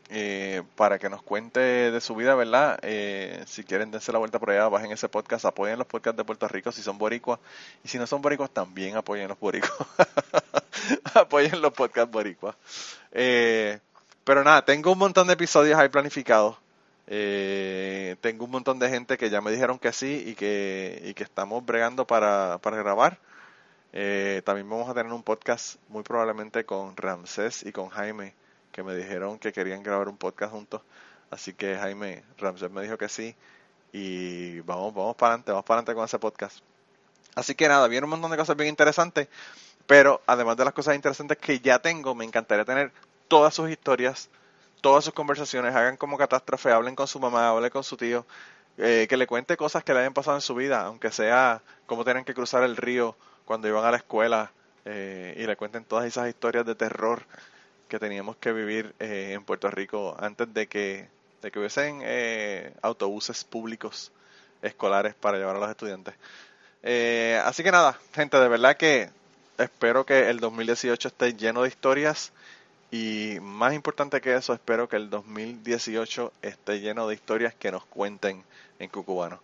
S3: Eh, para que nos cuente de su vida, ¿verdad? Eh, si quieren dense la vuelta por allá, bajen ese podcast, apoyen los podcasts de Puerto Rico si son boricuas y si no son boricuas también apoyen los boricuas, apoyen los podcasts boricuas. Eh, pero nada, tengo un montón de episodios ahí planificados. Eh, tengo un montón de gente que ya me dijeron que sí y que, y que estamos bregando para, para grabar. Eh, también vamos a tener un podcast muy probablemente con Ramsés y con Jaime que me dijeron que querían grabar un podcast juntos. Así que Jaime Ramsés me dijo que sí. Y vamos, vamos para adelante, vamos para adelante con ese podcast. Así que nada, viene un montón de cosas bien interesantes. Pero además de las cosas interesantes que ya tengo, me encantaría tener todas sus historias, todas sus conversaciones. Hagan como catástrofe, hablen con su mamá, hablen con su tío. Eh, que le cuente cosas que le hayan pasado en su vida, aunque sea cómo tienen que cruzar el río cuando iban a la escuela. Eh, y le cuenten todas esas historias de terror que teníamos que vivir eh, en Puerto Rico antes de que, de que hubiesen eh, autobuses públicos escolares para llevar a los estudiantes. Eh, así que nada, gente, de verdad que espero que el 2018 esté lleno de historias y más importante que eso, espero que el 2018 esté lleno de historias que nos cuenten en Cucubano.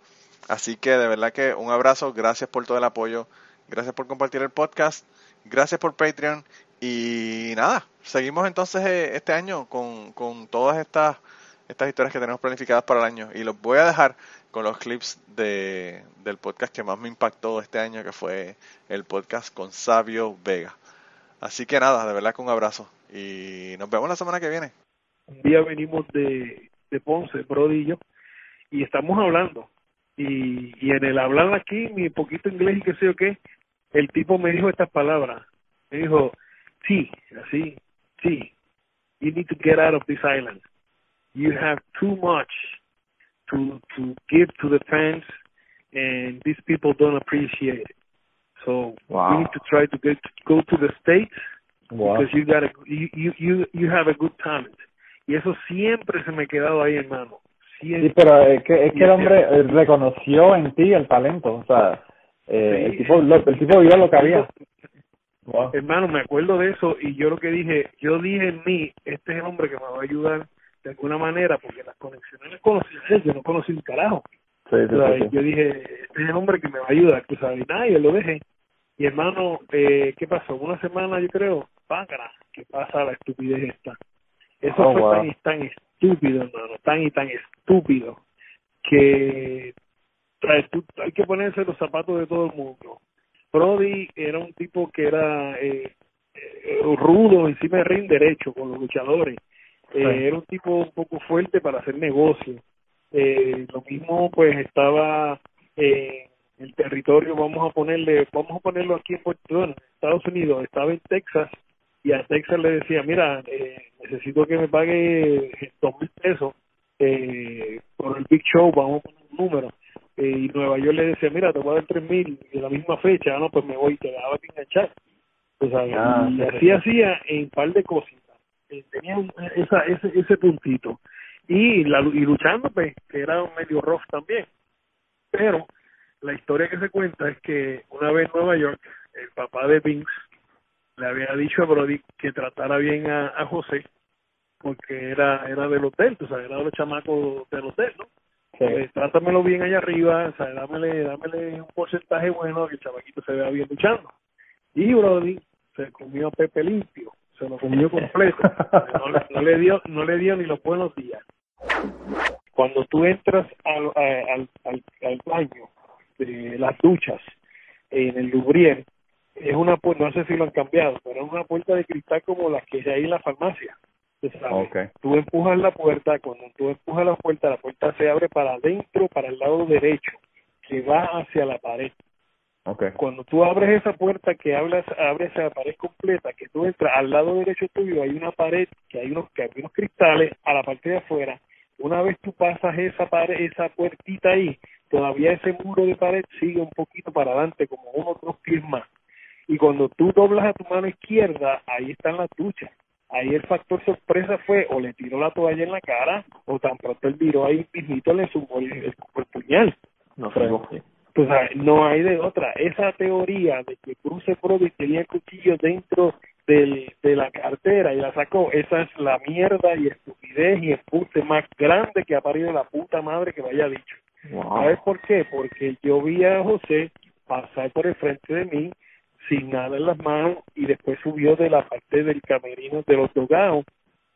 S3: Así que de verdad que un abrazo, gracias por todo el apoyo, gracias por compartir el podcast, gracias por Patreon y nada, seguimos entonces eh, este año con, con todas estas, estas historias que tenemos planificadas para el año. Y los voy a dejar con los clips de, del podcast que más me impactó este año, que fue el podcast con Sabio Vega. Así que nada, de verdad que un abrazo. Y nos vemos la semana que viene.
S15: Un día venimos de, de Ponce, Brody y yo, y estamos hablando. Y, y en el hablar aquí, mi poquito inglés y qué sé yo qué, el tipo me dijo estas palabras. Me dijo, sí, así, sí, you need to get out of this island. You have too much to to give to the fans, and these people don't appreciate it. So
S16: Wow.
S15: you need to try to get go to the states
S16: Wow.
S15: because you got a, you, you you you have a good talent. Y eso siempre se me ha quedado ahí, hermano. Siempre.
S16: Sí, pero es que, es que el hombre eh, reconoció en ti el talento, o sea, eh,
S15: Sí.
S16: el tipo lo, el tipo vio lo que había. Wow.
S15: Hermano, me acuerdo de eso y yo lo que dije, yo dije en mí, este es el hombre que me va a ayudar de alguna manera porque las conexiones las conocí a él, yo no conocí un carajo.
S16: Sí, sí.
S15: Yo dije, este es el hombre que me va a ayudar, tú sabes, y nada, yo lo dejé. Y hermano, eh, ¿qué pasó? Una semana yo creo, págara, ¿qué pasa la estupidez esta? Eso
S16: Oh,
S15: fue
S16: wow.
S15: tan tan estúpido, hermano, tan y tan estúpido que trae, tú- hay que ponerse los zapatos de todo el mundo. Brody era un tipo que era eh, eh, rudo encima del ring derecho con los luchadores. Eh. Era un tipo un poco fuerte para hacer negocio. Eh, lo mismo pues estaba eh, el territorio, vamos a ponerle, vamos a ponerlo aquí en Puerto bueno, en Estados Unidos, estaba en Texas y a Texas le decía, mira, eh, necesito que me pague dos mil pesos eh, por el Big Show, vamos a poner un número. Eh, y Nueva York le decía, mira, te voy a dar tres mil y de la misma fecha, ah, no, pues me voy y te daba que enganchar. O sea,
S16: Ah,
S15: y
S16: sí,
S15: así
S16: sí.
S15: hacía en un par de cositas. Eh, tenía un- esa, ese, ese puntito. Y, la, y luchando, pues, que era medio rough también. Pero la historia que se cuenta es que una vez en Nueva York, el papá de Vince le había dicho a Brody que tratara bien a, a José, porque era era del hotel, tú sabes, era de los chamacos del hotel, ¿no?
S16: Sí.
S15: Eh, trátamelo bien allá arriba, o sea, dámele, dámele un porcentaje bueno que el chamaquito se vea bien luchando. Y Brody se comió a Pepe limpio, se lo comió completo, no, le- no le dio no le dio ni los buenos días. Cuando tú entras al, al, al, al baño de las duchas en el Lubriel, es una puerta, no sé si lo han cambiado, pero es una puerta de cristal como las que hay en la farmacia. Tú sabes.
S16: Okay.
S15: Tú empujas la puerta, cuando tú empujas la puerta, la puerta se abre para adentro, para el lado derecho. que va hacia la pared.
S16: Okay.
S15: Cuando tú abres esa puerta que hablas, abres esa pared completa, que tú entras al lado derecho tuyo, hay una pared que hay unos, que hay unos cristales a la parte de afuera. Una vez tú pasas esa pared, esa puertita ahí, todavía ese muro de pared sigue un poquito para adelante, como uno o dos pies más. Y cuando tú doblas a tu mano izquierda, ahí están las duchas. Ahí el factor sorpresa fue o le tiró la toalla en la cara o tan pronto él viró ahí mismito le sumó el, el- el puñal.
S16: No fregó.
S15: Pues, ah, no hay de otra. Esa teoría de que Bruce Brody tenía el cuchillo dentro del, de la cartera y la sacó, esa es la mierda y estupidez y embuste más grande que ha parido la puta madre que me haya dicho. ¿Sabes por qué? Porque yo vi a José pasar por el frente de mí sin nada en las manos y después subió de la parte del camerino de los dogados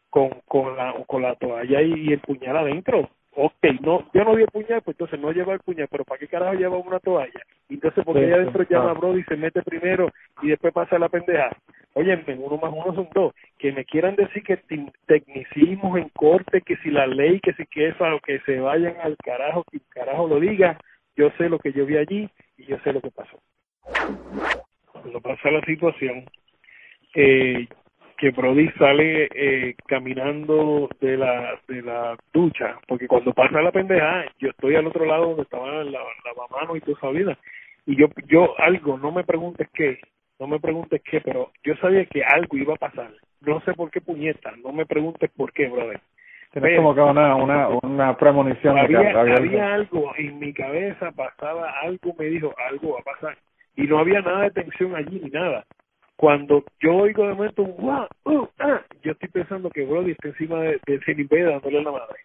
S15: con, con, la, con la toalla y, el puñal adentro. Ok, no, yo no vi el puñal, pues entonces no lleva el puñal, pero ¿para qué carajo lleva una toalla? Y Entonces, porque allá adentro llama a. Brody y se mete primero y después pasa la pendeja. Oye, uno más uno son dos. Que me quieran decir que te- tecnicismos en corte, que si la ley, que si que eso, que se vayan al carajo, que el carajo lo diga. Yo sé lo que yo vi allí y yo sé lo que pasó. Cuando pasa la situación, eh, que Brody sale eh, caminando de la de la ducha, porque cuando pasa la pendeja, yo estoy al otro lado donde estaba la, la y toda esa vida, y yo yo algo, no me preguntes qué, no me preguntes qué, pero yo sabía que algo iba a pasar, no sé por qué puñeta, no me preguntes por qué, brother.
S16: Tienes
S15: Pero-
S16: como que una, una, una premonición de que
S15: había,
S16: había-
S15: había algo en mi cabeza, pasaba algo, me dijo, algo va a pasar. Y no había nada de tensión allí ni nada. Cuando yo oigo de momento un guau, uh, ah, yo estoy pensando que Brody está encima de, de Felipe dándole la madre.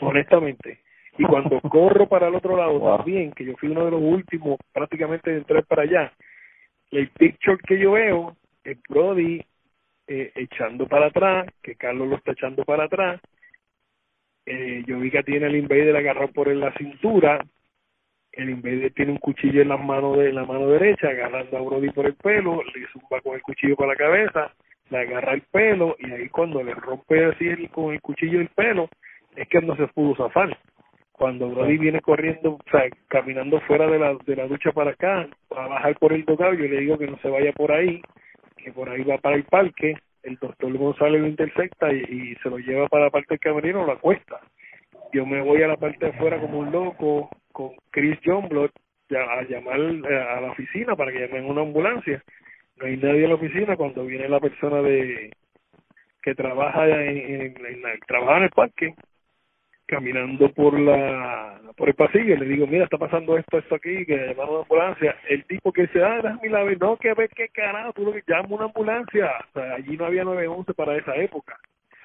S15: Honestamente. Y cuando corro para el otro lado también, que yo fui uno de los últimos prácticamente de entrar para allá, el picture que yo veo es Brody eh, echando para atrás, que Carlos lo está echando para atrás, eh, yo vi que tiene el invader agarrado por la cintura, el invader tiene un cuchillo en las manos de en la mano derecha, agarrando a Brody por el pelo, le zumba con el cuchillo para la cabeza, le agarra el pelo y ahí cuando le rompe así el- con el cuchillo el pelo, es que no se pudo zafar. Cuando Brody viene corriendo, o sea, caminando fuera de la, de la ducha para acá, a bajar por el tocado, yo le digo que no se vaya por ahí, que por ahí va para el parque, el doctor González lo intercepta y, y se lo lleva para la parte del camerino, lo acuesta. Yo me voy a la parte de afuera como un loco con Chris Johnblot ya- a llamar eh, a la oficina para que llamen una ambulancia. No hay nadie en la oficina cuando viene la persona de que trabaja en, la- trabaja en el parque caminando por la por el pasillo le digo mira está pasando esto esto aquí que llamaron a una ambulancia. El tipo que dice ah déjame la no que ver qué carajo tú lo que llama una ambulancia. O allí no había 911 para esa época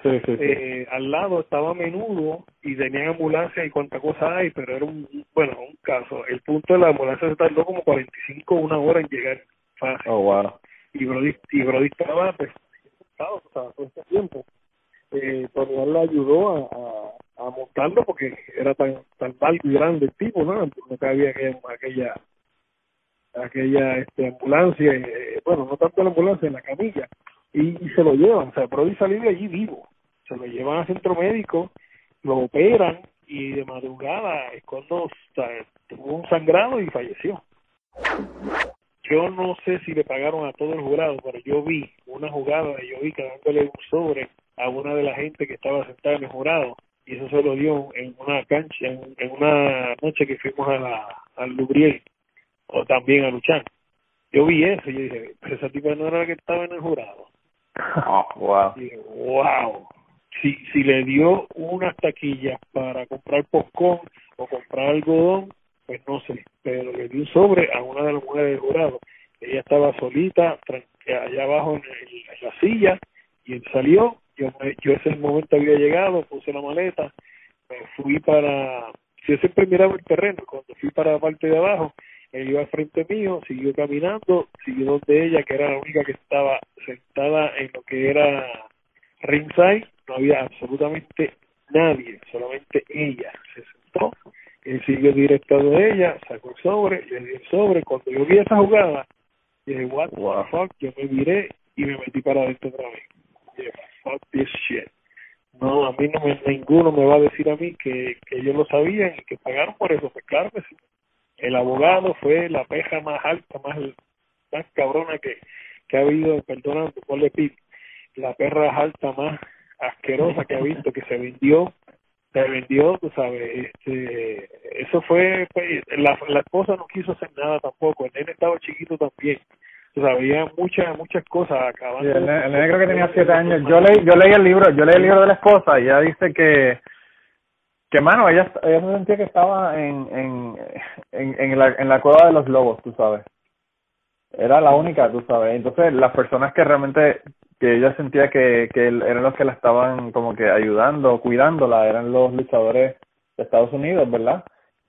S16: Sí, sí, sí.
S15: eh, al lado estaba menudo y tenían ambulancia y cuánta cosa hay, pero era un, bueno, un caso. El punto de la ambulancia se tardó como 45 o una hora en llegar fácil.
S16: Oh, wow.
S15: Y Brody, y Brody estaba, pues, o sea, todo este tiempo. Eh, pero él le ayudó a, a, a montarlo porque era tan, tan alto y grande el tipo, ¿no? No cabía aquella, aquella, aquella este, ambulancia, eh, bueno, no tanto la ambulancia, en la camilla y, y se lo llevan. O sea, Brody salió de allí vivo. Se lo llevan al centro médico, lo operan y de madrugada es cuando tuvo un sangrado y falleció. Yo no sé si le pagaron a todo el jurado, pero yo vi una jugada de Yovica dándole un sobre a una de la gente que estaba sentada en el jurado y eso se lo dio en una cancha, en, en una noche que fuimos a la, al Lubriel o también a luchar. Yo vi eso y yo dije, pero esa tipa no era la que estaba en el jurado.
S16: Oh, wow.
S15: Wow. Si, si le dio unas taquillas para comprar popcorn o comprar algodón, pues no sé, pero le dio un sobre a una de las mujeres del jurado. Ella estaba solita, allá abajo en, la silla, y él salió. Yo, yo ese momento había llegado, puse la maleta, me fui para. Yo siempre miraba el terreno, cuando fui para la parte de abajo, él iba al frente mío, siguió caminando, siguió donde ella, que era la única que estaba sentada en lo que era ringside, no había absolutamente nadie, solamente ella. Se sentó, él siguió directo de ella, sacó el sobre, le di el sobre. Cuando yo vi esa jugada, dije, what the fuck, yo me viré y me metí para adentro otra vez. Dije, fuck this shit. No, a mí no me, ninguno me va a decir a mí que, que ellos lo sabían y que pagaron por eso. Pues claro que sí. El abogado fue la peja más alta, más, más cabrona que, que ha habido, perdona, ponle pip, la perra alta más asquerosa que ha visto, que se vendió, se vendió, tú sabes, este, eso fue, pues, la, la esposa no quiso hacer nada tampoco, el nene estaba chiquito también, tú sabes, había muchas, muchas cosas acabando.
S16: Sí, el, el nene creo que tenía siete años. Yo leí, yo leí el libro, yo leí el libro de la esposa y ella dice que, que mano, ella, ella se sentía que estaba en, en, en, en la, en la cueva de los lobos, tú sabes. Era la única, tú sabes. Entonces, las personas que realmente, que ella sentía que, que eran los que la estaban como que ayudando, cuidándola, eran los luchadores de Estados Unidos, ¿verdad?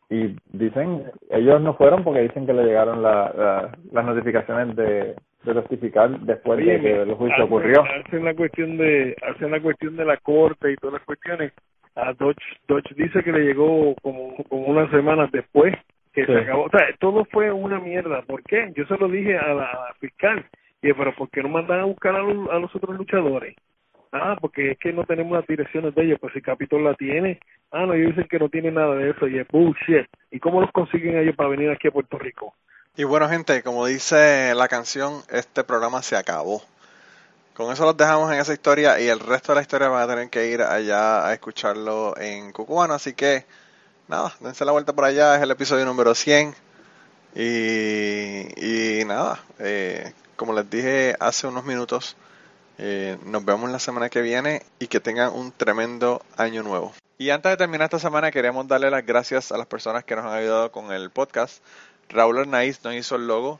S16: Y dicen, ellos no fueron porque dicen que le llegaron la, la- las notificaciones de, de testificar después de que el juicio
S15: hacen-
S16: ocurrió.
S15: Hacen la cuestión de, hacen la cuestión de la corte y todas las cuestiones. A Dodge, Dodge dice que le llegó como, como unas semanas después que
S16: Sí.
S15: se acabó. O sea, todo fue una mierda. ¿Por qué? Yo se lo dije a la, a la fiscal. Y dije, pero ¿por qué no mandan a buscar a los, a los otros luchadores? Ah, porque es que no tenemos las direcciones de ellos. Pues si Capitol la tiene. Ah, no, ellos dicen que no tienen nada de eso. Y es bullshit. ¿Y cómo los consiguen ellos para venir aquí a Puerto Rico?
S3: Y bueno, gente, como dice la canción, este programa se acabó. Con eso los dejamos en esa historia y el resto de la historia van a tener que ir allá a escucharlo en Cucubano. Así que, nada, dense la vuelta por allá. Es el episodio número 100. Y, y nada, eh, como les dije hace unos minutos, eh, nos vemos la semana que viene y que tengan un tremendo año nuevo. Y antes de terminar esta semana, queremos darle las gracias a las personas que nos han ayudado con el podcast. Raúl Arnaiz nos hizo el logo